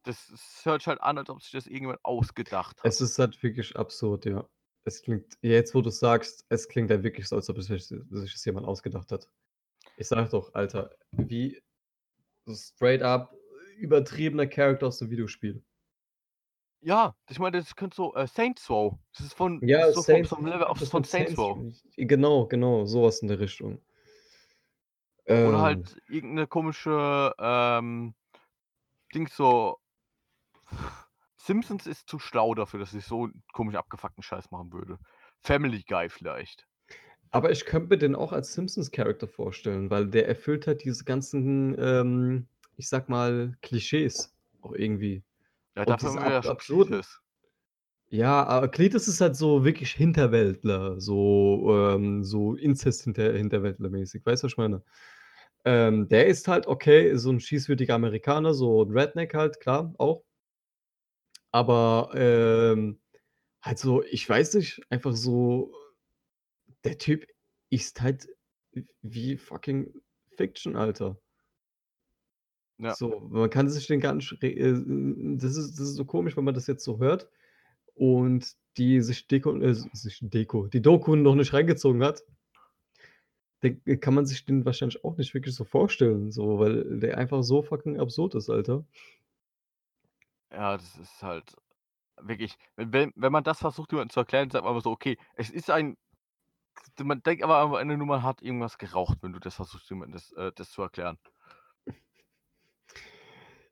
S2: Das, das hört halt an, als ob sich das irgendjemand ausgedacht hat.
S3: Es ist halt wirklich absurd, ja. Es klingt, jetzt wo du sagst, es klingt ja wirklich so, als ob es sich, das jemand ausgedacht hat. Ich sag doch, Alter, wie straight up übertriebener Charakter aus dem Videospiel.
S2: Ja, ich meine, das könnte so äh, Saints Row. Das ist von
S3: Ja,
S2: so
S3: Saints-
S2: vom, vom Level auf
S3: das
S2: von Saints Row.
S3: Genau, genau, sowas in der Richtung.
S2: Oder
S3: Ähm,
S2: halt irgendeine komische ähm, Dings so. Simpsons ist zu schlau dafür, dass ich so einen komisch abgefuckten Scheiß machen würde. Family Guy vielleicht.
S3: Aber ich könnte mir den auch als Simpsons-Charakter vorstellen, weil der erfüllt halt diese ganzen, ähm, ich sag mal, Klischees auch irgendwie.
S2: Ja, dafür
S3: diese
S2: haben wir ja schon Cletus.
S3: Ja, aber Cletus ist halt so wirklich Hinterwäldler, so, ähm, so Inzest-Hinterwäldler-mäßig, weißt du, was ich meine? Ähm, der ist halt okay, so ein schießwürdiger Amerikaner, so ein Redneck halt, klar, auch. Aber ähm, halt so, ich weiß nicht, einfach so, der Typ ist halt wie fucking Fiction, Alter.
S2: Ja.
S3: So, man kann sich den gar nicht, re- äh, das ist, das ist so komisch, wenn man das jetzt so hört und die sich Deko, äh, sich Deko, die Doku noch nicht reingezogen hat, dann kann man sich den wahrscheinlich auch nicht wirklich so vorstellen, so, weil der einfach so fucking absurd ist, Alter.
S2: Ja, das ist halt wirklich. Wenn, wenn, man das versucht, jemandem zu erklären, sagt man aber so, okay, es ist ein. Man denkt aber am Ende nur, man hat irgendwas geraucht, wenn du das versuchst, jemandem das, äh, das zu erklären.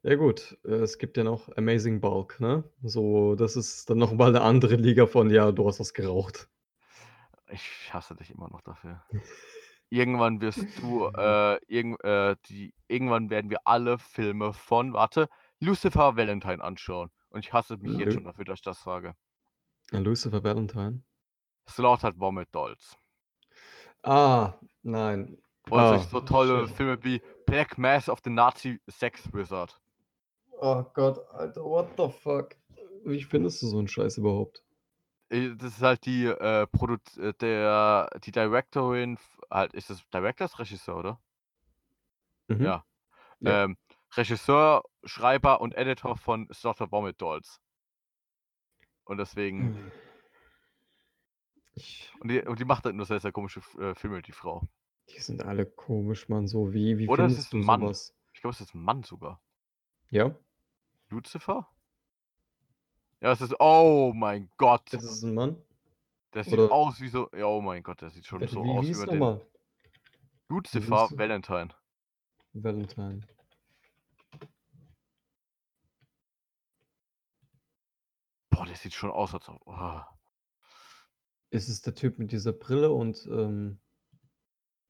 S3: Ja gut, äh, es gibt ja noch Amazing Bulk, ne? So, das ist dann noch mal 'ne andere Liga von: „Ja, du hast was geraucht.“
S2: Ich hasse dich immer noch dafür. Irgendwann wirst du, äh, irgend, äh, die, irgendwann werden wir alle Filme von, warte, Lucifer Valentine anschauen. Und ich hasse mich jetzt
S3: Lu
S2: schon dafür, dass ich das sage.
S3: Lucifer Valentine?
S2: Slaughtered Vomit Dolls.
S3: Ah, nein.
S2: Und
S3: Ah,
S2: so tolle. Filme wie Black Mass of the Nazi Sex Wizard.
S3: Oh Gott, Alter, what the fuck? Wie findest du so 'n Scheiß überhaupt?
S2: Äh, das ist halt die, äh, Produz äh, der die Directorin halt ist das Director ist Regisseur, oder?
S3: Mhm.
S2: Ja.
S3: Ja.
S2: Ähm, Regisseur, Schreiber und Editor von Slaughter Vomit Dolls. Und deswegen
S3: Hm. Ich
S2: und die und die macht halt nur sehr, sehr komische äh, Filme, die Frau.
S3: Die sind alle komisch, Mann, so wie wie
S2: Oder es
S3: findest
S2: ist 'n
S3: du
S2: Mann.
S3: so was?
S2: Ich glaube, es ist 'n Mann sogar.
S3: Ja?
S2: Lucifer? Ja, es ist oh mein Gott.
S3: Ist es 'n Mann?
S2: Der sieht
S3: Oder
S2: aus wie so ja, oh mein Gott, der sieht schon so
S3: wie
S2: aus
S3: wie
S2: den
S3: mal?
S2: Lucifer
S3: hieß er?
S2: Valentine.
S3: Valentine.
S2: Boah, der sieht schon aus, als ob oh.
S3: Ist es der Typ mit dieser Brille und, ähm,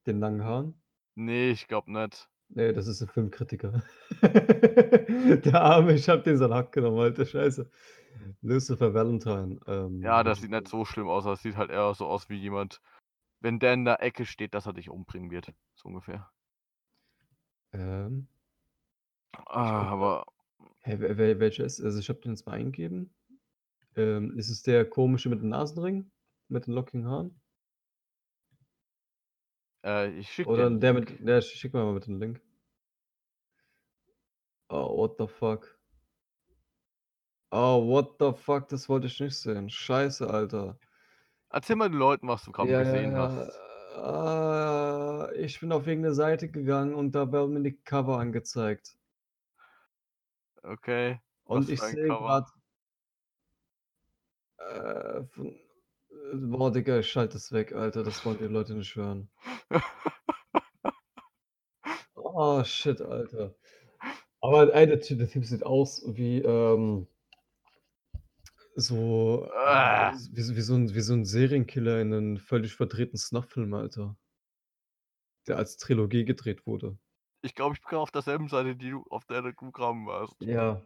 S3: den langen Haaren?
S2: Ne, ich glaube nicht.
S3: Ne, das ist 'n Filmkritiker. Der Arme, ich habe den so abgenommen, Alter, Scheiße. Lucifer Valentine, ähm,
S2: Ja, das sieht nicht so schlimm aus. Das sieht halt eher so aus wie jemand wenn der in der Ecke steht, dass er dich umbringen wird, so ungefähr.
S3: Ähm.
S2: Ah,
S3: grad.
S2: aber
S3: Hä, wel welcher ist also, ich habe den jetzt mal eingegeben. Ähm, ist es der komische mit dem Nasenring? Mit den lockigen Haaren?
S2: Äh, ich schicke
S3: Oder der mit ja, schick mir mal bitte 'n Link. Oh, what the fuck? Oh, what the fuck, das wollte ich nicht sehen. Scheiße, Alter.
S2: Erzähl mal den Leuten, was du grad
S3: Ja,
S2: gesehen hast.
S3: Ah, ich bin auf irgend 'ne Seite gegangen und da werden mir die Cover angezeigt.
S2: Okay,
S3: Und ich sehe grad äh, von äh, boah, Digga, ich schalte das weg, Alter, das wollen die Leute nicht hören. Oh, shit, Alter. Aber ey, der Typ der Typ sieht aus wie, ähm so,
S2: Ah.
S3: wie so wie so 'n wie so 'n Serienkiller in 'nen völlig verdrehten Snuff-Film, Alter. Der als Trilogie gedreht wurde.
S2: Ich glaube, ich bin auf derselben Seite, die du auf der du grade warst.
S3: Ja,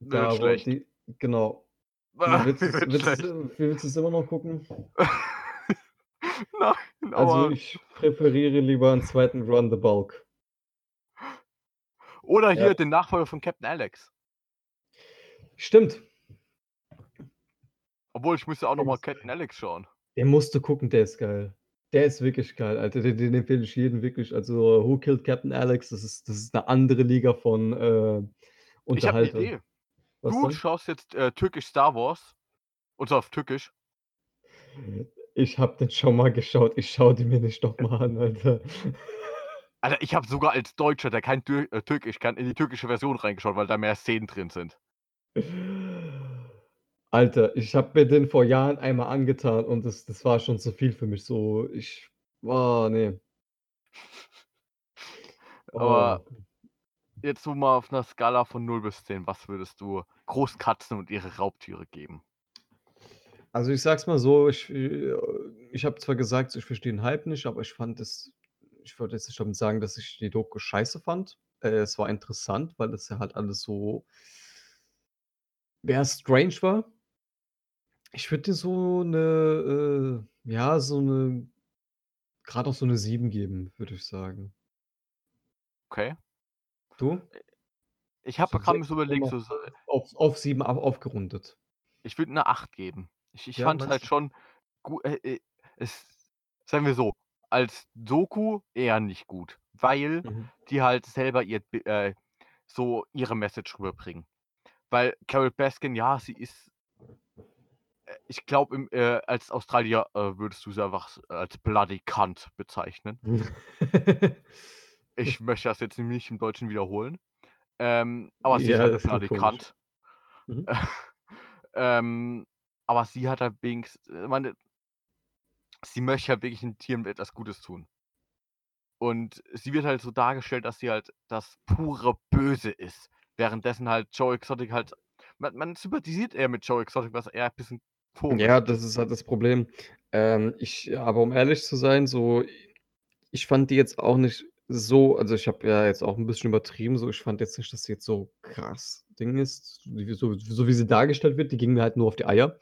S2: wird
S3: da
S2: schlecht.
S3: die genau.
S2: Ah,
S3: Willst willst du's immer noch gucken?
S2: Nein,
S3: Also, ich präferiere lieber 'n zweiten Run the Bulk.
S2: Oder
S3: Ja.
S2: hier den Nachfolger von Captain Alex.
S3: Stimmt.
S2: Obwohl, ich müsste auch noch
S3: Der
S2: mal
S3: ist
S2: Captain. Alex schauen.
S3: Den musst du gucken, der ist geil. Der ist wirklich geil, Alter. Den den empfehle ich jedem wirklich. Also, „Who Killed Captain Alex?“ Das ist das ist 'ne andere Liga von, äh,
S2: Ich habe 'ne
S3: Unterhaltung.
S2: Idee.
S3: Was
S2: Du
S3: denn?
S2: schaust jetzt, äh, türkisch Star Wars und zwar auf Türkisch.
S3: Ich habe den schon mal geschaut. Ich schaue den mir nicht noch mal an, Alter.
S2: Alter, ich habe sogar als Deutscher, der kein Tür äh, Türkisch kann, in die türkische Version reingeschaut, weil da mehr Szenen drin sind.
S3: Alter, ich habe mir den vor Jahren einmal angetan und das das war schon zu viel für mich so. Ich oh, ne.
S2: Aber
S3: Oh.
S2: Jetzt so mal auf 'ner Skala von 0 bis 10, was würdest du Großkatzen und ihre Raubtiere geben?
S3: Also, ich sage es mal so, ich äh, ich habe zwar gesagt, ich verstehe den Hype nicht, aber ich fand es ich wollte jetzt nicht damit sagen, dass ich die Doku scheiße fand. Äh, es war interessant, weil das ja halt alles so ja, strange war. Ich würde dir so 'ne äh, ja, so 'ne grad auch so 'ne 7 geben, würde ich sagen.
S2: Okay.
S3: Du?
S2: Äh, ich habe
S3: So
S2: mir so überlegt, so
S3: 6,5
S2: so
S3: auf auf 7 auf aufgerundet.
S2: Ich würde 'ne 8 geben. Ich ich
S3: Ja,
S2: fand's
S3: meinst
S2: halt
S3: du?
S2: schon gu äh, äh, es sagen wir so, als Doku eher nicht gut, weil
S3: Mhm.
S2: die halt selber ihr äh, so ihre Message rüberbringen. Weil Carol Baskin, ja, sie ist äh, ich glaube, äh, als Australier, äh, würdest du sie einfach als Bloody Cunt bezeichnen. Ich möchte das jetzt nicht im Deutschen wiederholen. Ähm, aber sie ist
S3: Ja,
S2: halt
S3: das
S2: Bloody
S3: komisch.
S2: Cunt.
S3: Mhm.
S2: Ähm, aber sie hat halt wenigst äh, meine sie möchte halt wirklich den Tieren etwas Gutes tun. Und sie wird halt so dargestellt, dass sie halt das pure Böse ist, währenddessen halt Joe Exotic halt man man sympathisiert eher mit Joe Exotic, was eher bisschen komisch
S3: Ja, das ist halt das Problem. Ähm, ich aber um ehrlich zu sein, so ich fand die jetzt auch nicht so also, ich habe ja jetzt auch 'n bisschen übertrieben so. Ich fand jetzt nicht, dass sie jetzt so krass Ding ist, so so wie sie dargestellt wird, die ging mir halt nur auf die Eier.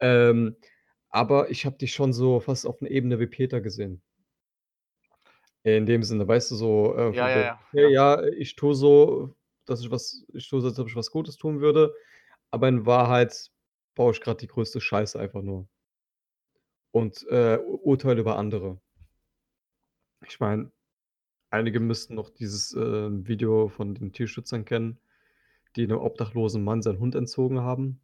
S3: Ähm, aber ich habe die schon so fast auf 'ne Ebene wie Peter gesehen. In dem Sinne, weißt du, so, äh,
S2: Ja, ja, ja,
S3: „Hey,
S2: ja.
S3: ich tue so, dass ich was ich tue so, als ob ich was Gutes tun würde“, aber in Wahrheit baue ich gerade die größte Scheiße einfach nur. Und, äh, urteile über andere. Ich meine, einige müssten noch dieses, äh, Video von den Tierschützern kennen, die 'nem obdachlosen Mann seinen Hund entzogen haben.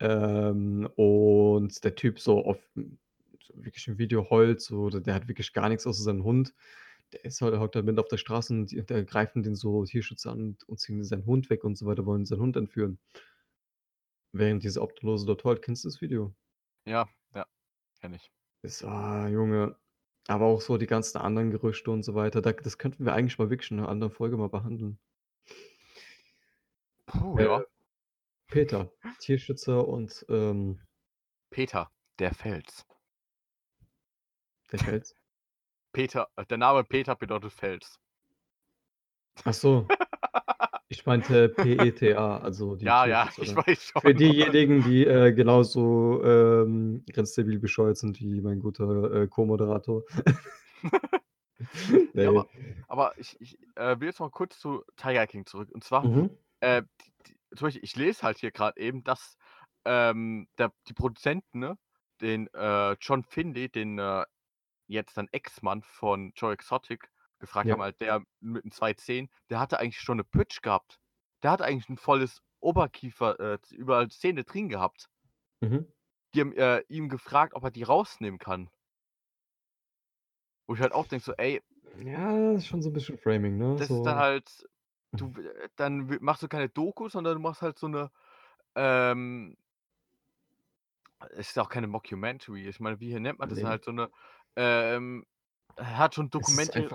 S3: Ähm, und der Typ so auf so wirklich im Video heult, so, der hat wirklich gar nix außer seinen Hund. Der ist halt hockt da mitten auf der Straße und die greifen den so Tierschützer an und ziehen seinen Hund weg und so weiter, wollen seinen Hund entführen. Während dieser Obdachlose dort heult. Kennst du das Video?
S2: Ja, ja, kenne ich.
S3: Ist ah, Junge. Aber auch so die ganzen anderen Gerüchte und so weiter. Da das könnten wir eigentlich mal wirklich in 'ner anderen Folge mal behandeln.
S2: Puh,
S3: Äh,
S2: ja.
S3: Peter, Tierschützer und, ähm
S2: Peter, der Fels.
S3: Der Fels?
S2: Peter äh, der Name Peter bedeutet Fels.
S3: Ach so. Ich meinte P-E-T-A, also die
S2: Ja, ja, ich weiß schon.
S3: Für diejenigen, die, äh, genauso, ähm, grenzdebil bescheuert sind wie mein guter, äh, Co-Moderator.
S2: Ja,
S3: Ne.
S2: aber aber ich ich, äh, will jetzt noch kurz zu Tiger King zurück. Und zwar,
S3: Mhm.
S2: äh, d d zum Beispiel, ich lese halt hier grad eben, dass, ähm, der die Produzenten, ne, den, äh, John Finlay, den, äh, jetzt dann Ex-Mann von Joe Exotic gefragt
S3: Ja.
S2: haben, halt der mit 'n 210, der hatte eigentlich schon 'ne Pitch gehabt. Der hatte eigentlich 'n volles Oberkiefer äh, überall Zähne drin gehabt.
S3: Mhm.
S2: Die haben, äh, ihn gefragt, ob er die rausnehmen kann. Wo ich halt auch denke so: „Ey“
S3: Ja, ist schon so 'n bisschen Framing, ne?
S2: das ist dann
S3: So
S2: halt du w äh, dann machst du keine Doku, sondern du machst halt so 'ne, ähm es ist auch keine Mockumentary. Ich meine, wie nennt man das
S3: Ne.
S2: halt? So 'ne, ähm hat schon
S3: Es ist
S2: Documentary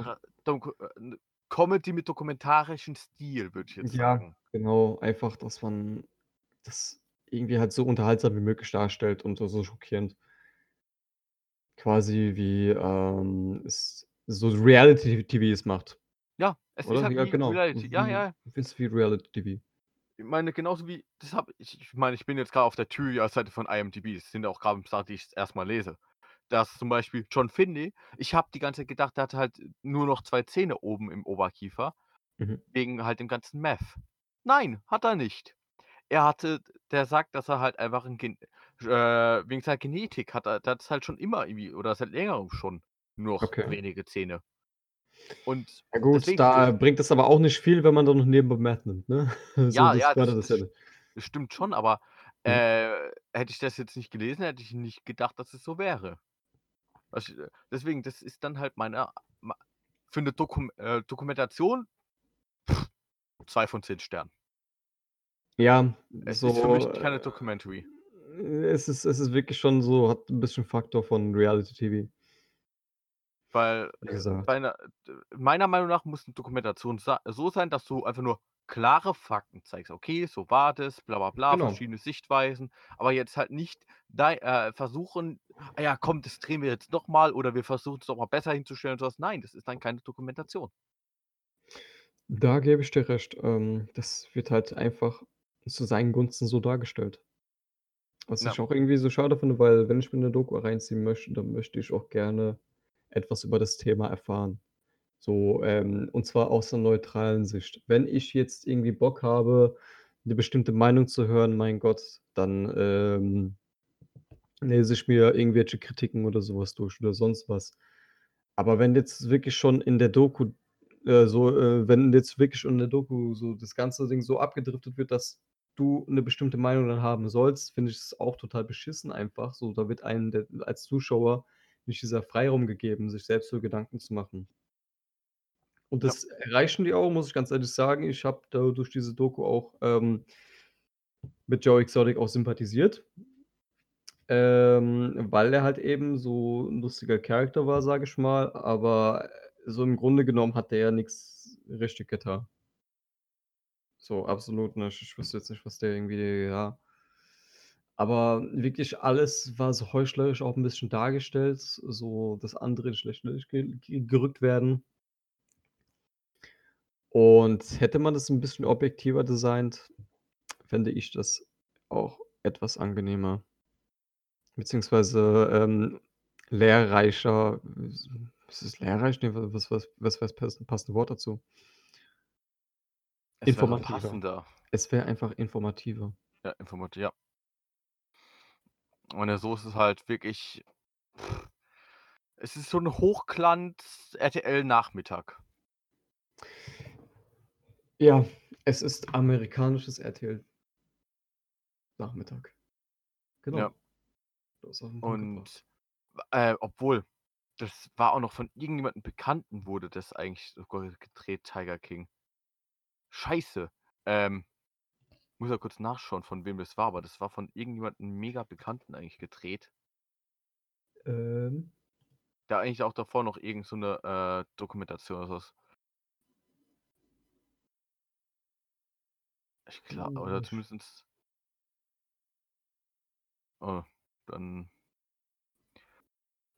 S2: Doku äh, Comedy mit dokumentarischem Stil, würde ich jetzt
S3: Ja,
S2: sagen.
S3: genau. Einfach, dass man das irgendwie halt so unterhaltsam wie möglich darstellt und so so schockierend. Quasi wie, ähm, es so Reality TV es macht.
S2: Ja, es ist
S3: Oder?
S2: halt
S3: Ja,
S2: wie
S3: genau.
S2: Reality. Ja, ja.
S3: ist wie Reality TV.
S2: Ich meine, genauso wie das habe ich ich meine, ich bin jetzt grad auf der Trivia-Seite von IMDb. Das sind auch grade Sachen, die ich erst mal lese. Dass zum Beispiel John Finlay ich habe die ganze Zeit gedacht, der hatte halt nur noch 2 Zähne oben im Oberkiefer,
S3: Mhm.
S2: wegen halt dem ganzen Meth. Nein, hat er nicht. Er hatte der sagt, dass er halt einfach 'n Gen äh, wegen seiner Genetik hat er der hat's halt schon immer irgendwie oder seit Längerem schon nur noch
S3: Okay.
S2: wenige Zähne. Und
S3: Ja gut,
S2: deswegen
S3: da
S2: diese
S3: bringt es aber auch nicht viel, wenn man dann noch nebenbei Meth nimmt, ne? So,
S2: Ja,
S3: das
S2: ja, das
S3: das
S2: das das stimmt schon, aber,
S3: Mhm.
S2: äh, hätte ich das jetzt nicht gelesen, hätte ich nicht gedacht, dass es so wäre. Was äh, deswegen, das ist dann halt meine ma für 'ne Dokum äh, Dokumentation 2 von 10 Sternen.
S3: Ja,
S2: Es ist für mich
S3: so,
S2: keine
S3: äh
S2: Documentary.
S3: es ist es ist wirklich schon so hat 'n bisschen Faktor von Reality TV.
S2: Weil,
S3: Wie
S2: äh,
S3: gesagt.
S2: bei 'ner d meiner Meinung nach muss 'ne Dokumentation so sein, dass du einfach nur klare Fakten zeigst. Okay, so war das, bla bla bla,
S3: Genau.
S2: verschiedene Sichtweisen, aber jetzt halt nicht dei äh, versuchen: „Ah ja, komm, das drehen wir jetzt noch mal oder wir versuchen's noch mal besser hinzustellen“ und so was. Nein, das ist dann keine Dokumentation.
S3: Da gebe ich dir recht. Ähm, das wird halt einfach zu seinen Gunsten so dargestellt. Was
S2: Ja.
S3: ich auch irgendwie so schade finde, weil wenn ich mir 'ne Doku reinziehen möchte, dann möchte ich auch gerne etwas über das Thema erfahren. So, ähm, und zwar aus 'ner neutralen Sicht. Wenn ich jetzt irgendwie Bock habe, 'ne bestimmte Meinung zu hören, mein Gott, dann, ähm, lese ich mir irgendwelche Kritiken oder so was durch oder sonst was. Aber wenn jetzt wirklich schon in der Doku, äh, so äh, wenn jetzt wirklich in der Doku so das ganze Ding so abgedriftet wird, dass du 'ne bestimmte Meinung dann haben sollst, finde ich es auch total beschissen einfach so. Da wird einem der als Zuschauer nicht dieser Freiraum gegeben, sich selbst so Gedanken zu machen. Und
S2: Ja.
S3: das erreichen die auch, muss ich ganz ehrlich sagen. Ich habe da durch diese Doku auch, ähm, mit Joe Exotic auch sympathisiert. Ähm, weil er halt eben so 'n lustiger Character war, sage ich mal, aber so im Grunde genommen hat der ja nix richtig getan. So, absolut nicht. Ich wüsste jetzt nicht, was der irgendwie ja. Aber wirklich alles war so heuchlerisch auch 'n bisschen dargestellt, so dass andere in schlecht gerückt werden. Und hätte man das 'n bisschen objektiver designt, fände ich das auch etwas angenehmer. Beziehungsweise, ähm, lehrreicher. Ist es lehrreich? Ne, wa was was was wäre das pass passende Wort dazu?
S2: Es wäre
S3: Informativer.
S2: passender.
S3: Es wäre einfach informativer.
S2: Ja, Informativ, ja. Und der Soße ist halt wirklich. pff, Es ist so ein Hochglanz-RTL-Nachmittag.
S3: Ja, es ist amerikanisches RTL. Nachmittag. Genau.
S2: Ja. Und äh, obwohl, das war auch noch von irgendjemandem Bekannten, wurde das eigentlich sogar gedreht, Tiger King. Scheiße. Ähm, muss ja kurz nachschauen, von wem das war, aber das war von irgendjemandem mega Bekannten eigentlich gedreht.
S3: Ähm,
S2: Der eigentlich auch davor noch irgend so eine äh, Dokumentation oder sowas. Ich glaube, oder zumindest. Oh, dann.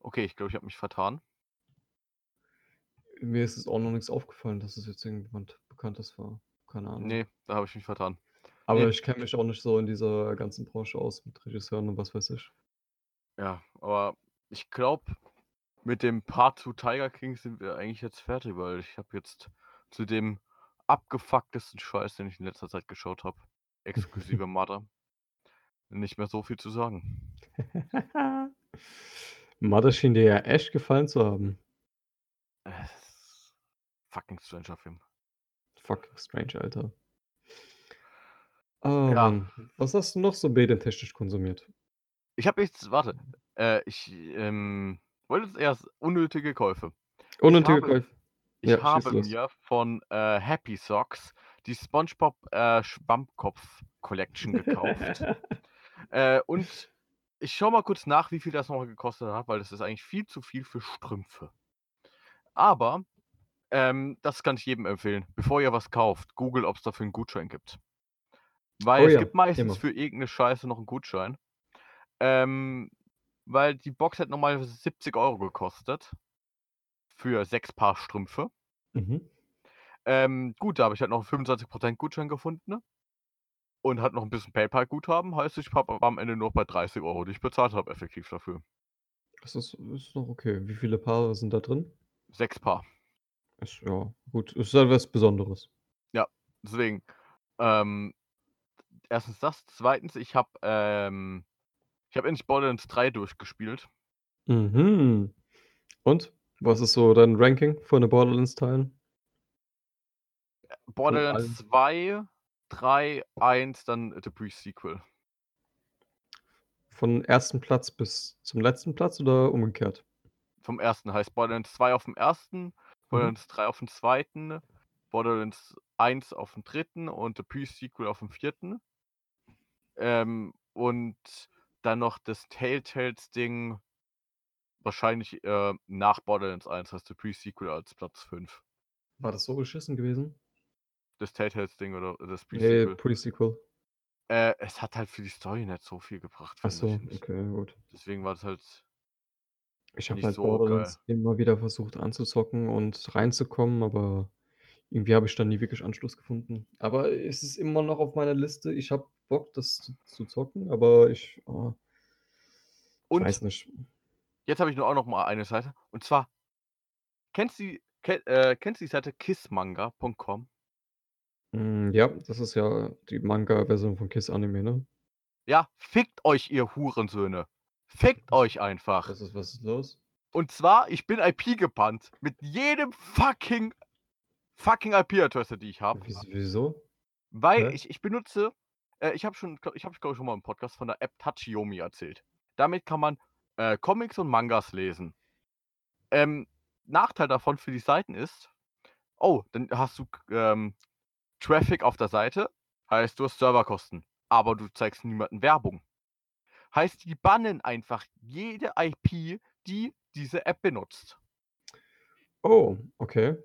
S2: Okay, ich glaube, ich habe mich vertan.
S3: mir ist es auch noch nichts aufgefallen, dass es jetzt irgendjemand Bekanntes war. Keine Ahnung.
S2: Nee, da habe ich mich vertan.
S3: Aber
S2: nee.
S3: ich kenne mich auch nicht so in dieser ganzen Branche aus mit Regisseuren und was weiß ich.
S2: Ja, aber ich glaube, mit dem Part zu Tiger King sind wir eigentlich jetzt fertig, weil ich habe jetzt zu dem abgefucktesten Scheiß, den ich in letzter Zeit geschaut habe, exklusive Mother, nicht mehr so viel zu sagen.
S3: Mother schien dir ja echt gefallen zu haben.
S2: Äh, fucking Stranger Film.
S3: Fucking strange, Alter. Oh,
S2: Ja.
S3: Mann. Was hast du noch so medientechnisch konsumiert?
S2: Ich habe jetzt, warte, äh, ich ähm, wollte jetzt erst unnötige Käufe.
S3: Unnötige
S2: habe-
S3: Käufe.
S2: Ich
S3: Ja,
S2: habe mir von äh, Happy Socks die SpongeBob äh, Schwammkopf Collection gekauft. äh, und ich schaue mal kurz nach, wie viel das noch gekostet hat, weil das ist eigentlich viel zu viel für Strümpfe. Aber ähm, das kann ich jedem empfehlen. Bevor ihr was kauft, googelt, ob es dafür einen Gutschein gibt. Weil
S3: Oh
S2: es
S3: ja,
S2: gibt meistens
S3: immer.
S2: für irgendeine Scheiße noch einen Gutschein. Ähm, weil die Box hat normalerweise 70 Euro gekostet. Für sechs Paar Strümpfe.
S3: Mhm.
S2: Ähm, gut, da habe ich halt noch einen 25% Gutschein gefunden. Ne? Und hat noch ein bisschen PayPal-Guthaben. Heißt, ich habe am Ende nur bei 30 Euro, die ich bezahlt habe, effektiv dafür.
S3: Das ist, ist noch okay. Wie viele Paare sind da drin?
S2: Sechs Paar.
S3: Ist, ja, gut. Ist halt was Besonderes.
S2: Deswegen, ähm, erstens das. Zweitens, ich habe ähm, ich habe endlich Borderlands 3 durchgespielt.
S3: Mhm. Und? Was ist so dein Ranking von den Borderlands-Teilen?
S2: Borderlands 2, 3, 1, dann The Pre-Sequel.
S3: Von ersten Platz bis zum letzten Platz oder umgekehrt?
S2: Vom ersten heißt Borderlands 2 auf dem ersten,
S3: Mhm.
S2: Borderlands 3 auf dem zweiten, Borderlands 1 auf dem dritten und The Pre-Sequel auf dem vierten. Ähm, und dann noch das Telltales-Ding wahrscheinlich äh, nach Borderlands 1, heißt The Pre-Sequel als Platz 5.
S3: War das so beschissen gewesen?
S2: Das Telltales-Ding oder das
S3: Nee,
S2: Pre-Sequel.
S3: Pre-Sequel.
S2: Äh, es hat halt für die Story nicht so viel gebracht.
S3: Ach
S2: finde
S3: so,
S2: ich. Und
S3: okay, gut.
S2: Deswegen war es halt.
S3: Ich habe halt
S2: so
S3: Borderlands immer wieder versucht anzuzocken und reinzukommen, aber irgendwie habe ich dann nie wirklich Anschluss gefunden. Aber es ist immer noch auf meiner Liste. Ich habe Bock, das zu, zu zocken, aber ich, oh, ich
S2: Und
S3: weiß nicht.
S2: Jetzt habe ich nur auch noch mal eine Seite. Und zwar, kennst du, die- ken, äh, kennst du die Seite kissmanga.com?
S3: Mm, ja, das ist ja die Manga-Version von Kiss Anime, ne?
S2: Ja, fickt euch, ihr Hurensöhne. Fickt euch einfach.
S3: was, ist, was ist los?
S2: Und zwar, ich bin IP gebannt mit jedem fucking, fucking IP-Adresse, die ich habe.
S3: Wieso?
S2: Weil
S3: Hä?
S2: ich, ich benutze, äh, ich habe schon, ich habe glaube ich schon mal im Podcast von der App Tachiomi erzählt. Damit kann man äh, Comics und Mangas lesen. Ähm, Nachteil davon für die Seiten ist, oh, dann hast du ähm, Traffic auf der Seite, heißt du hast Serverkosten, aber du zeigst niemanden Werbung. Heißt, die bannen einfach jede IP, die diese App benutzt.
S3: Oh, okay.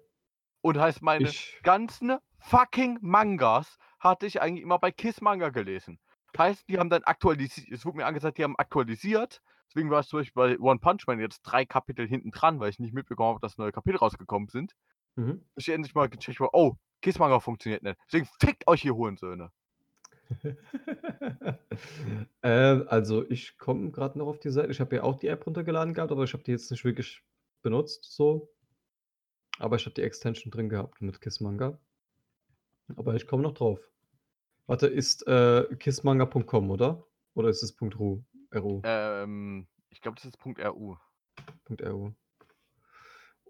S2: Und heißt, meine
S3: Ich,
S2: ganzen fucking Mangas hatte ich eigentlich immer bei Kiss Manga gelesen. Heißt, die haben dann aktualisiert, es wurde mir angezeigt, die haben aktualisiert. Deswegen war es zum Beispiel bei One Punch Man jetzt drei Kapitel hinten dran, weil ich nicht mitbekommen habe, dass neue Kapitel rausgekommen sind.
S3: mhm.
S2: Ich endlich mal gecheckt habe, oh, Kiss Manga funktioniert nicht. Deswegen fickt euch hier Hurensöhne.
S3: äh, also ich komme gerade noch auf die Seite. Ich habe ja auch die App runtergeladen gehabt, aber ich habe die jetzt nicht wirklich benutzt, so. Aber ich habe die Extension drin gehabt mit Kiss Manga. Aber ich komme noch drauf. Warte, ist äh, kissmanga.com, oder? Oder ist es .ru? RU?
S2: Ähm, ich glaube, das ist .ru.
S3: .ru.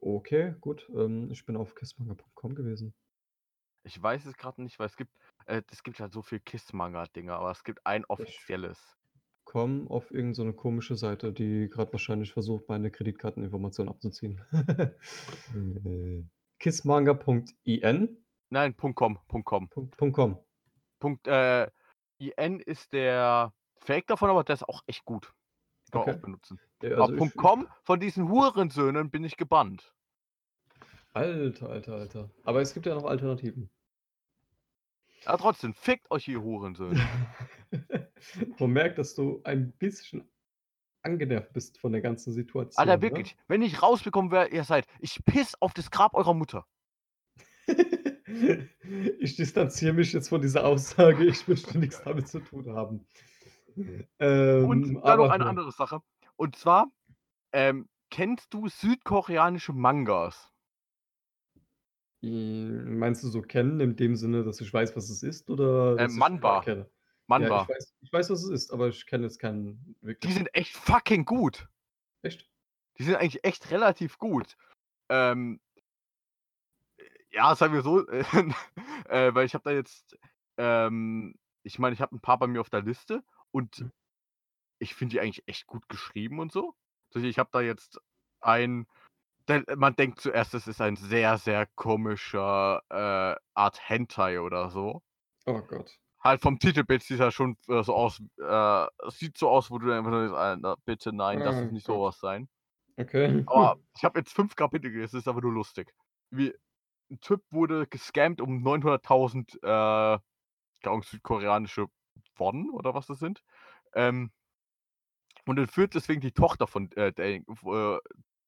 S3: Okay, gut. Ähm, ich bin auf kissmanga.com gewesen.
S2: Ich weiß es gerade nicht, weil es gibt, äh, es gibt halt so viel Kiss-Manga-Dinger, aber es gibt ein offizielles.
S3: Komm auf irgendeine so eine komische Seite, die gerade wahrscheinlich versucht, meine Kreditkarteninformationen abzuziehen. Kissmanga.in?
S2: Nein, .com, .com.
S3: Punkt, Punkt .com.
S2: Punkt, äh, IN ist der Fake davon, aber der ist auch echt gut. Kann
S3: Okay.
S2: auch benutzen.
S3: Ja,
S2: aber
S3: also
S2: Punkt .com, von diesen Hurensöhnen bin ich gebannt.
S3: Alter, alter, alter. Aber es gibt ja noch Alternativen.
S2: Aber trotzdem, fickt euch ihr Hurensöhne.
S3: Man merkt, dass du ein bisschen angenervt bist von der ganzen Situation.
S2: Alter, wirklich, wenn ich rausbekomme, wer ihr seid, ich piss auf das Grab eurer Mutter.
S3: ich distanziere mich jetzt von dieser Aussage. Ich möchte nichts damit zu tun haben. Ähm,
S2: Und dann noch eine andere Sache. Und zwar, ähm, kennst du südkoreanische Mangas?
S3: Mm, Meinst du so kennen, in dem Sinne, dass ich weiß, was es ist? Oder
S2: Äh,
S3: dass ich kenne? Ja, ich, weiß, ich weiß, was es ist, aber ich kenne jetzt keinen
S2: Die
S3: wirklich.
S2: sind echt fucking gut.
S3: Echt?
S2: Die sind eigentlich echt relativ gut. Ähm, ja, sagen wir so, äh, weil ich habe da jetzt, ähm, ich meine, ich habe ein paar bei mir auf der Liste und
S3: Mhm.
S2: ich finde die eigentlich echt gut geschrieben und so. Also ich habe da jetzt ein, der, man denkt zuerst, es ist ein sehr, sehr komischer äh, Art Hentai oder so.
S3: Oh Gott.
S2: Halt vom Titelbild sieht ja schon äh, so aus, äh, es sieht so aus, wo du einfach nur denkst, Alter, bitte nein, das
S3: Oh
S2: ist nicht
S3: Gott.
S2: sowas sein.
S3: Okay.
S2: Aber ich habe jetzt fünf Kapitel gelesen, das ist aber nur lustig. Wie ein Typ wurde gescammt um 900.000 äh, südkoreanische Won oder was das sind. Ähm, und entführt deswegen die Tochter von äh, der, äh,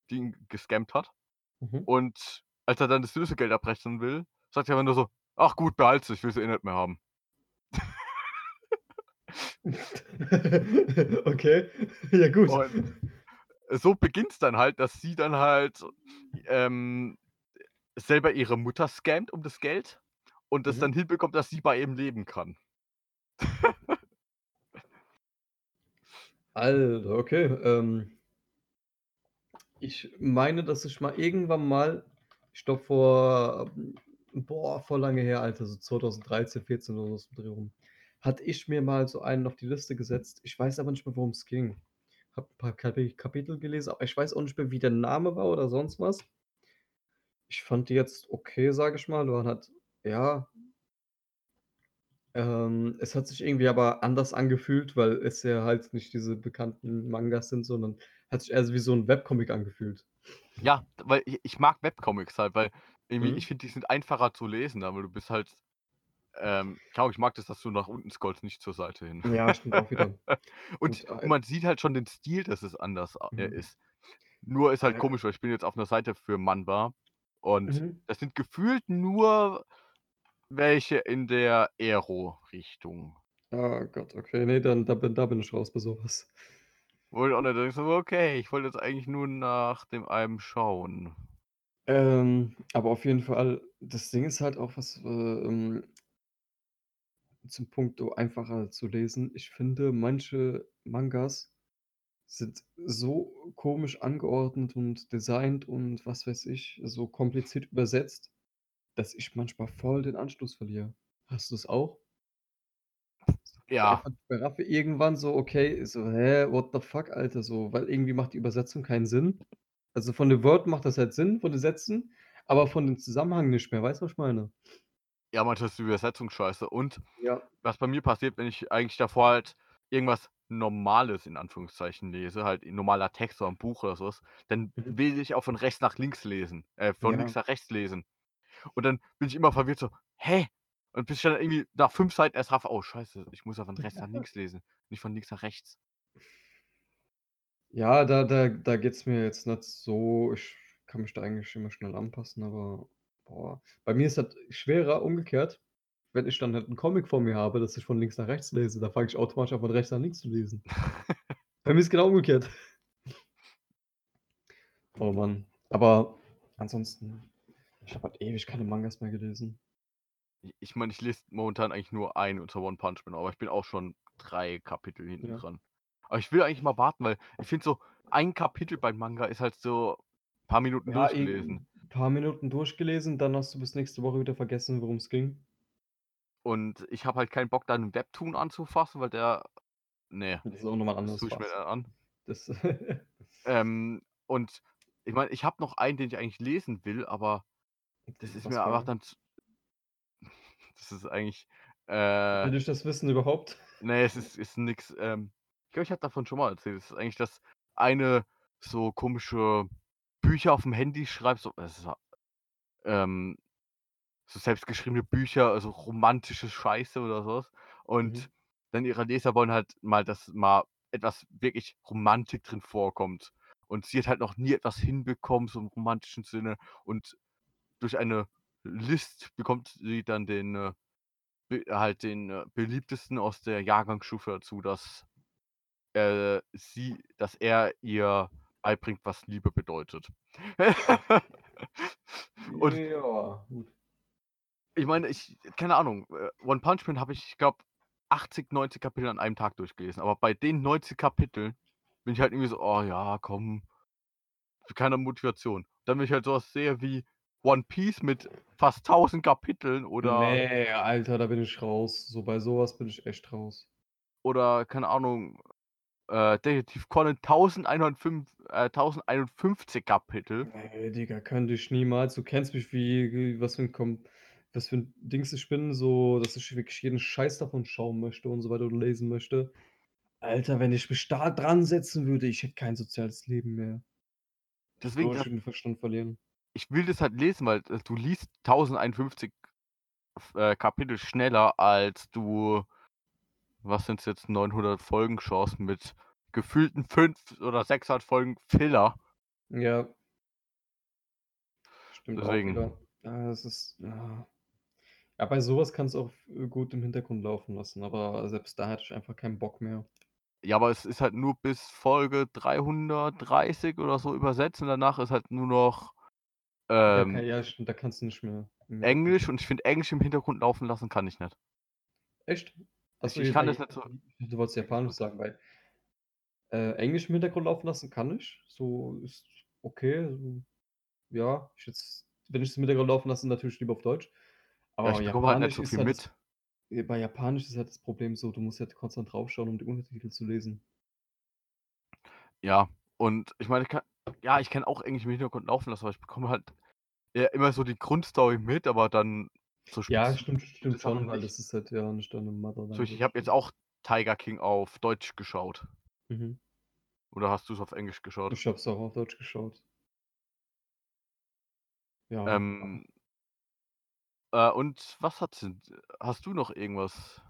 S2: die ihn gescammt hat.
S3: Mhm.
S2: Und als er dann das Lösegeld abrechnen will, sagt er aber nur so, ach gut, behalte ich will sie eh nicht mehr haben.
S3: okay. Ja, gut.
S2: Und so beginnt es dann halt, dass sie dann halt ähm, selber ihre Mutter scammt um das Geld und das
S3: Mhm.
S2: dann hinbekommt, dass sie bei ihm leben kann.
S3: Alter, okay. Ähm, ich meine, dass ich mal irgendwann mal, ich glaube vor, boah, vor lange her, Alter, so 2013, 14 oder so Dreh hatte ich mir mal so einen auf die Liste gesetzt. Ich weiß aber nicht mehr, worum es ging. Hab ein paar Kapi- Kapitel gelesen, aber ich weiß auch nicht mehr, wie der Name war oder sonst was. Ich fand die jetzt okay, sage ich mal. Waren halt, ja, ähm, es hat sich irgendwie aber anders angefühlt, weil es ja halt nicht diese bekannten Mangas sind, sondern hat sich eher wie so ein Webcomic angefühlt.
S2: Ja, weil ich, ich mag Webcomics halt, weil irgendwie,
S3: Mhm.
S2: ich finde, die sind einfacher zu lesen, aber du bist halt, ähm, klar, ich mag das, dass du nach unten scrollst, nicht zur Seite hin.
S3: Ja, stimmt auch wieder.
S2: Und,
S3: Und, äh,
S2: und man sieht halt schon den Stil, dass es anders äh,
S3: Mhm.
S2: ist. Nur ist halt
S3: Ja.
S2: komisch, weil ich bin jetzt auf einer Seite für Manba und
S3: Mhm.
S2: das sind gefühlt nur welche in der Aero-Richtung.
S3: Oh Gott, okay, nee, dann da bin, da bin ich raus bei sowas.
S2: Wo ich auch nicht denke, so, okay, ich wollte jetzt eigentlich nur nach dem einem schauen.
S3: Ähm, aber auf jeden Fall, das Ding ist halt auch was äh, ähm, zum Punkt einfacher zu lesen. Ich finde, manche Mangas sind so komisch angeordnet und designt und was weiß ich, so kompliziert übersetzt, dass ich manchmal voll den Anschluss verliere. Hast du es auch?
S2: Ja,
S3: bei Raffe irgendwann so, okay, so, hä, what the fuck, Alter, so, weil irgendwie macht die Übersetzung keinen Sinn. Also von den Wörtern macht das halt Sinn, von den Sätzen, aber von dem Zusammenhang nicht mehr. Weißt du, was ich meine?
S2: ja, manchmal ist die Übersetzung scheiße. Und
S3: Ja.
S2: was bei mir passiert, wenn ich eigentlich davor halt irgendwas Normales in Anführungszeichen lese, halt normaler Text oder ein Buch oder sowas, dann
S3: Mhm.
S2: will ich auch von rechts nach links lesen, äh, von
S3: Ja.
S2: links nach rechts lesen. Und dann bin ich immer verwirrt so, hä? Und bis ich dann irgendwie nach fünf Seiten erst raff, oh scheiße, ich muss ja von rechts nach links lesen, nicht von links nach rechts.
S3: Ja, da, da, da geht es mir jetzt nicht so. Ich kann mich da eigentlich immer schnell anpassen, aber boah. Bei mir ist das schwerer umgekehrt, wenn ich dann halt einen Comic vor mir habe, dass ich von links nach rechts lese. Da fange ich automatisch an, von rechts nach links zu lesen. Bei mir ist genau umgekehrt. Oh Mann. Aber ansonsten, ich habe halt ewig keine Mangas mehr gelesen.
S2: Ich ich meine, ich lese momentan eigentlich nur ein unter One Punch Man, aber ich bin auch schon 3 Kapitel hinten
S3: Ja.
S2: dran. Aber ich will eigentlich mal warten, weil ich finde so, ein Kapitel beim Manga ist halt so paar Minuten
S3: Ja,
S2: durchgelesen.
S3: ein paar Minuten durchgelesen, dann hast du bis nächste Woche wieder vergessen, worum es ging.
S2: Und ich habe halt keinen Bock, da 'n Webtoon anzufassen, weil der ne,
S3: Das ist auch noch mal
S2: das tue ich mir dann an.
S3: Das
S2: Ähm, und ich meine, ich habe noch einen, den ich eigentlich lesen will, aber das ist
S3: Was
S2: mir einfach dann das ist eigentlich,
S3: Will
S2: äh
S3: ich das wissen überhaupt?
S2: ne, es ist ist nix, ähm ich glaube, ich habe davon schon mal erzählt. Es ist eigentlich das eine so komische Bücher aufm Handy schreibt, so ist ähm, so selbstgeschriebene Bücher, also romantische Scheiße oder so was. Und
S3: Mhm.
S2: dann ihre Leser wollen halt mal, dass mal etwas wirklich Romantik drin vorkommt. Und sie hat halt noch nie etwas hinbekommen, so im romantischen Sinne. Und durch eine List bekommt sie dann den, äh, halt den, äh, beliebtesten aus der Jahrgangsstufe dazu, dass, äh, sie dass er ihr beibringt, was Liebe bedeutet. Und
S3: Ja, gut.
S2: ich meine, ich keine Ahnung, äh, One Punch Man habe ich, ich glaube, 80, 90 Kapitel an einem Tag durchgelesen. Aber bei den 90 Kapiteln bin ich halt irgendwie so: „Oh ja, komm.“ Keine Motivation. Dann, wenn ich halt so was sehe wie One Piece mit fast 1000 Kapiteln oder
S3: Ne, Alter, da bin ich raus. So bei so was bin ich echt raus.
S2: oder keine Ahnung, äh, Detektiv Conan 1105 äh, 1051 Kapitel.
S3: Ne, Digga, könnte ich niemals. Du kennst mich wie was für 'n kom was für 'n Dings ich bin, so, dass ich wirklich jeden Scheiß davon schauen möchte und so weiter oder lesen möchte. Alter, wenn ich mich da dran setzen würde, ich hätte kein soziales Leben mehr.
S2: Deswegen
S3: ich
S2: da
S3: den Verstand verlieren.
S2: Ich will das halt lesen, weil, du liest 1051 f äh, Kapitel schneller, als du was sind's jetzt, 900 Folgen schaust mit gefühlten 5 oder 600 Folgen Filler.
S3: Ja. Stimmt auch
S2: Deswegen.
S3: wieder. Ja, das ist ja. Ja, bei so was kannst du auch äh, gut im Hintergrund laufen lassen, aber selbst da hätte ich einfach keinen Bock mehr.
S2: Ja, aber es ist halt nur bis Folge 330 oder so übersetzt und danach ist halt nur noch, ähm
S3: ka ja, stimmt, da kannst du nicht mehr Hintergrund
S2: Englisch und ich finde, Englisch im Hintergrund laufen lassen kann ich nicht.
S3: Echt? Ach
S2: Ich ich
S3: ja,
S2: kann das nicht so
S3: du wolltest Japanisch sagen, weil äh, Englisch im Hintergrund laufen lassen kann ich. So ist okay, so ja, ich jetzt wenn ich's im Hintergrund laufen lasse, natürlich lieber auf Deutsch.
S2: Ja,
S3: Aber
S2: ich bekomme halt nicht
S3: Japanisch
S2: so viel
S3: halt das
S2: mit.
S3: äh, bei Japanisch ist halt das Problem so, du musst halt konstant draufschauen, um die Untertitel zu lesen.
S2: Ja, und ich meine, ich kann ja, ich kann auch Englisch im Hintergrund laufen lassen, aber ich bekomme halt, ja, immer so die Grundstory mit, aber dann so
S3: Ja, stimmt stimmt schon, weil das ist halt ja nicht deine Mother
S2: Beispiel, ich habe jetzt auch Tiger King auf Deutsch geschaut.
S3: Mhm.
S2: Oder hast du's auf Englisch geschaut?
S3: Ich habe es auch auf Deutsch geschaut. Ja.
S2: Ähm äh, und was hat's denn hast du noch irgendwas?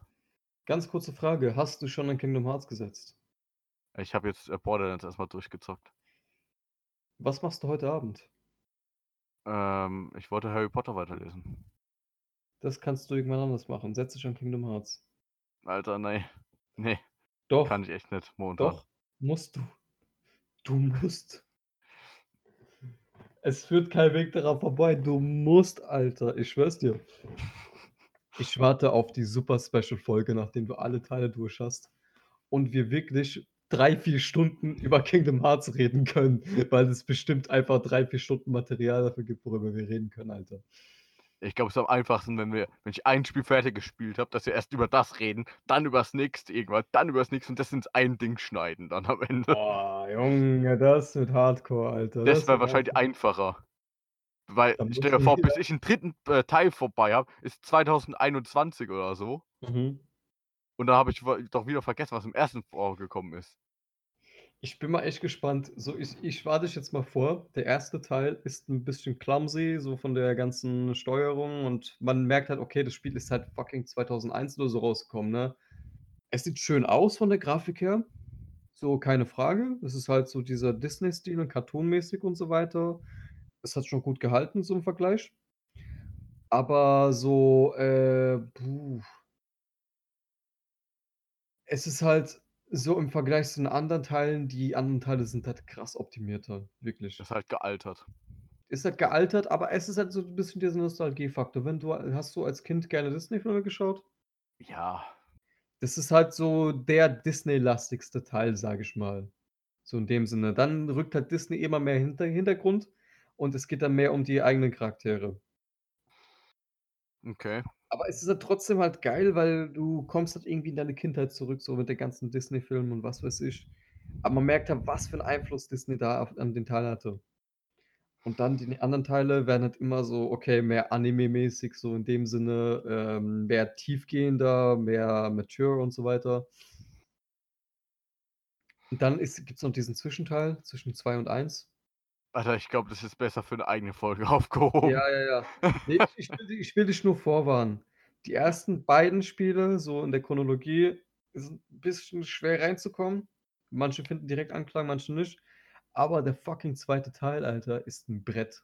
S3: Ganz kurze Frage, hast du schon an Kingdom Hearts gesetzt?
S2: Ich habe jetzt, äh, Borderlands erst mal durchgezockt.
S3: Was machst du heute Abend?
S2: Ähm, ich wollte Harry Potter weiterlesen.
S3: Das kannst du irgendwann anders machen. Setz dich an Kingdom Hearts.
S2: Alter, ne. Ne.
S3: Doch.
S2: Kann ich echt nicht momentan.
S3: Doch, musst du. Du musst. Es führt kein Weg daran vorbei. Du musst, Alter. Ich schwöre es dir. Ich warte auf die Super Special Folge, nachdem du alle Teile durch hast und wir wirklich 3, 4 Stunden über Kingdom Hearts reden können, weil es bestimmt einfach 3, 4 Stunden Material dafür gibt, worüber wir reden können, Alter.
S2: Ich glaube, es ist am einfachsten, wenn wir wenn ich ein Spiel fertig gespielt habe, dass wir erst über das reden, dann übers nächste irgendwann, dann übers nächste und das ins ein Ding schneiden dann am Ende.
S3: Boah, Junge, das wird Hardcore, Alter.
S2: Das
S3: Das
S2: wäre wahrscheinlich einfacher. Weil,
S3: Dann
S2: stell dir vor, bis ich 'n 3. äh, Teil vorbei habe, ist 2021 oder so.
S3: Mhm.
S2: Und dann habe ich doch wieder vergessen, was im ersten vorgekommen ist.
S3: Ich bin mal echt gespannt. So, ich ich warne dich jetzt mal vor. Der erste Teil ist 'n bisschen clumsy, so von der ganzen Steuerung und man merkt halt, okay, das Spiel ist halt fucking 2001 oder so rausgekommen, ne? Es sieht schön aus von der Grafik her, so keine Frage. Es ist halt so dieser Disney-Stil und cartoonmäßig und so weiter. Es hat schon gut gehalten so im Vergleich. Aber so, äh, puh es ist halt so im Vergleich zu den anderen Teilen die anderen Teile sind halt krass optimierter, wirklich.
S2: Das ist halt gealtert.
S3: ist halt gealtert, aber es ist halt so ein bisschen dieser Nostalgiefaktor. Wenn du hast du als Kind gerne Disney-Filme geschaut?
S2: Ja.
S3: Das ist halt so der Disney-lastigste Teil, sage ich mal. So in dem Sinne. Dann rückt halt Disney immer mehr hinter Hintergrund und es geht dann mehr um die eigenen Charaktere.
S2: Okay.
S3: Aber es ist halt trotzdem halt geil, weil du kommst halt irgendwie in deine Kindheit zurück, so mit den ganzen Disney-Filmen und was weiß ich. Aber man merkt halt, was für einen Einfluss Disney da auf, an den Teil hatte. Und dann die anderen Teile werden halt immer so, okay, mehr Anime-mäßig, so in dem Sinne, ähm, mehr tiefgehender, mehr mature und so weiter. Und dann gibt es noch diesen Zwischenteil zwischen 2 und 1.
S2: Alter, ich glaube, das ist besser für eine eigene Folge aufgehoben.
S3: Ja, ja, ja. Nee, ich, will, ich will dich nur vorwarnen. Die ersten beiden Spiele, so in der Chronologie, sind ein bisschen schwer reinzukommen. Manche finden direkt Anklang, manche nicht. Aber der fucking zweite Teil, Alter, ist ein Brett.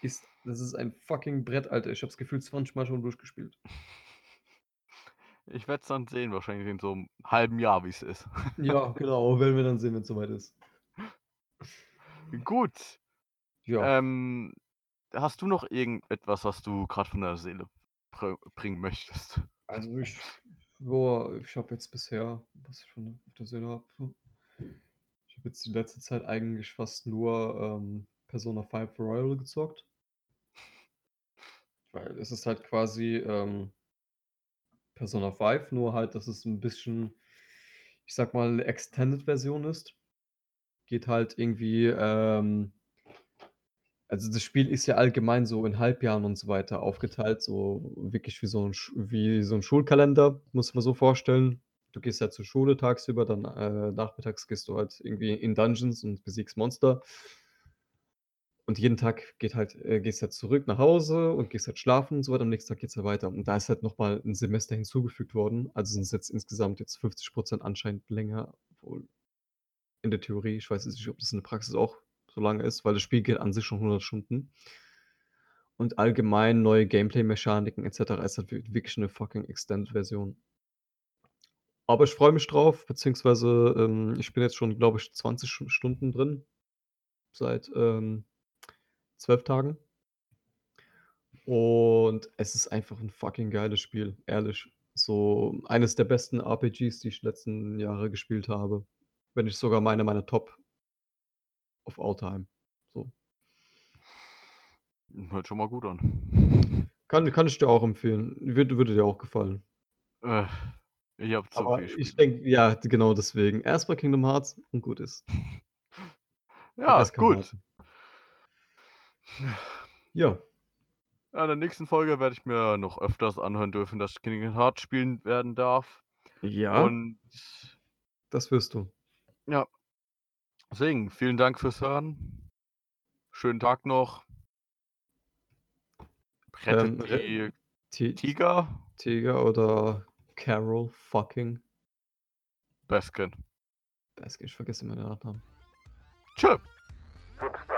S3: Ist, das ist ein fucking Brett, Alter. Ich hab's gefühlt 20 Mal schon durchgespielt.
S2: Ich werde es dann sehen, wahrscheinlich in so einem halben Jahr, wie es ist.
S3: Ja, genau, werden wir dann sehen, wenn es soweit ist.
S2: Gut.
S3: Ja.
S2: Ähm, hast du noch irgendetwas, was du gerade von der Seele br- bringen möchtest?
S3: Also ich, boah, ich habe jetzt bisher, was ich von auf der Seele habe, ich habe jetzt die letzte Zeit eigentlich fast nur ähm, Persona 5 Royal gezockt. Weil es ist halt quasi ähm, Persona 5, nur halt, dass es ein bisschen, ich sag mal, Extended-Version ist. Geht halt irgendwie, ähm, also das Spiel ist ja allgemein so in Halbjahren und so weiter aufgeteilt, so wirklich wie so ein, wie so ein Schulkalender, muss man so vorstellen. Du gehst halt zur Schule tagsüber, dann äh, nachmittags gehst du halt irgendwie in Dungeons und besiegst Monster. Und jeden Tag geht halt, äh, gehst halt zurück nach Hause und gehst halt schlafen und so weiter. Am nächsten Tag geht's halt weiter. Und da ist halt nochmal ein Semester hinzugefügt worden. Also sind es jetzt insgesamt jetzt 50% anscheinend länger, obwohl in der Theorie, ich weiß jetzt nicht, ob das in der Praxis auch so lange ist, weil das Spiel geht an sich schon 100 Stunden. Und allgemein neue Gameplay-Mechaniken etc. ist halt wir- wirklich eine fucking Extended-Version. Aber ich freue mich drauf, beziehungsweise ähm, ich bin jetzt schon, glaube ich, 20 Sch- Stunden drin. Seit ähm, 12 Tagen. Und es ist einfach ein fucking geiles Spiel, ehrlich. So eines der besten RPGs, die ich letzten Jahre gespielt habe. Wenn nicht sogar meine meiner Top of all time. So.
S2: Hört schon mal gut an.
S3: Kann, kann ich dir auch empfehlen. Würde, würde dir auch gefallen.
S2: Äh, ich habe zu
S3: Aber
S2: viel
S3: ich denke, ja, genau deswegen. Erstmal Kingdom Hearts und gut ist.
S2: Ja,
S3: kann
S2: gut.
S3: warten. Ja,
S2: Ja, in der nächsten Folge werde ich mir noch öfters anhören dürfen, dass ich Kingdom Hearts spielen werden darf.
S3: ja,
S2: Und
S3: das wirst du.
S2: Ja, deswegen vielen Dank fürs Hören. Schönen Tag noch. Rettet
S3: Ähm,
S2: die
S3: Ti-
S2: Tiger.
S3: Tiger oder Carol fucking
S2: Baskin.
S3: Baskin, ich vergesse immer den Nachnamen.
S2: Tschö.
S1: Substanz 0,0.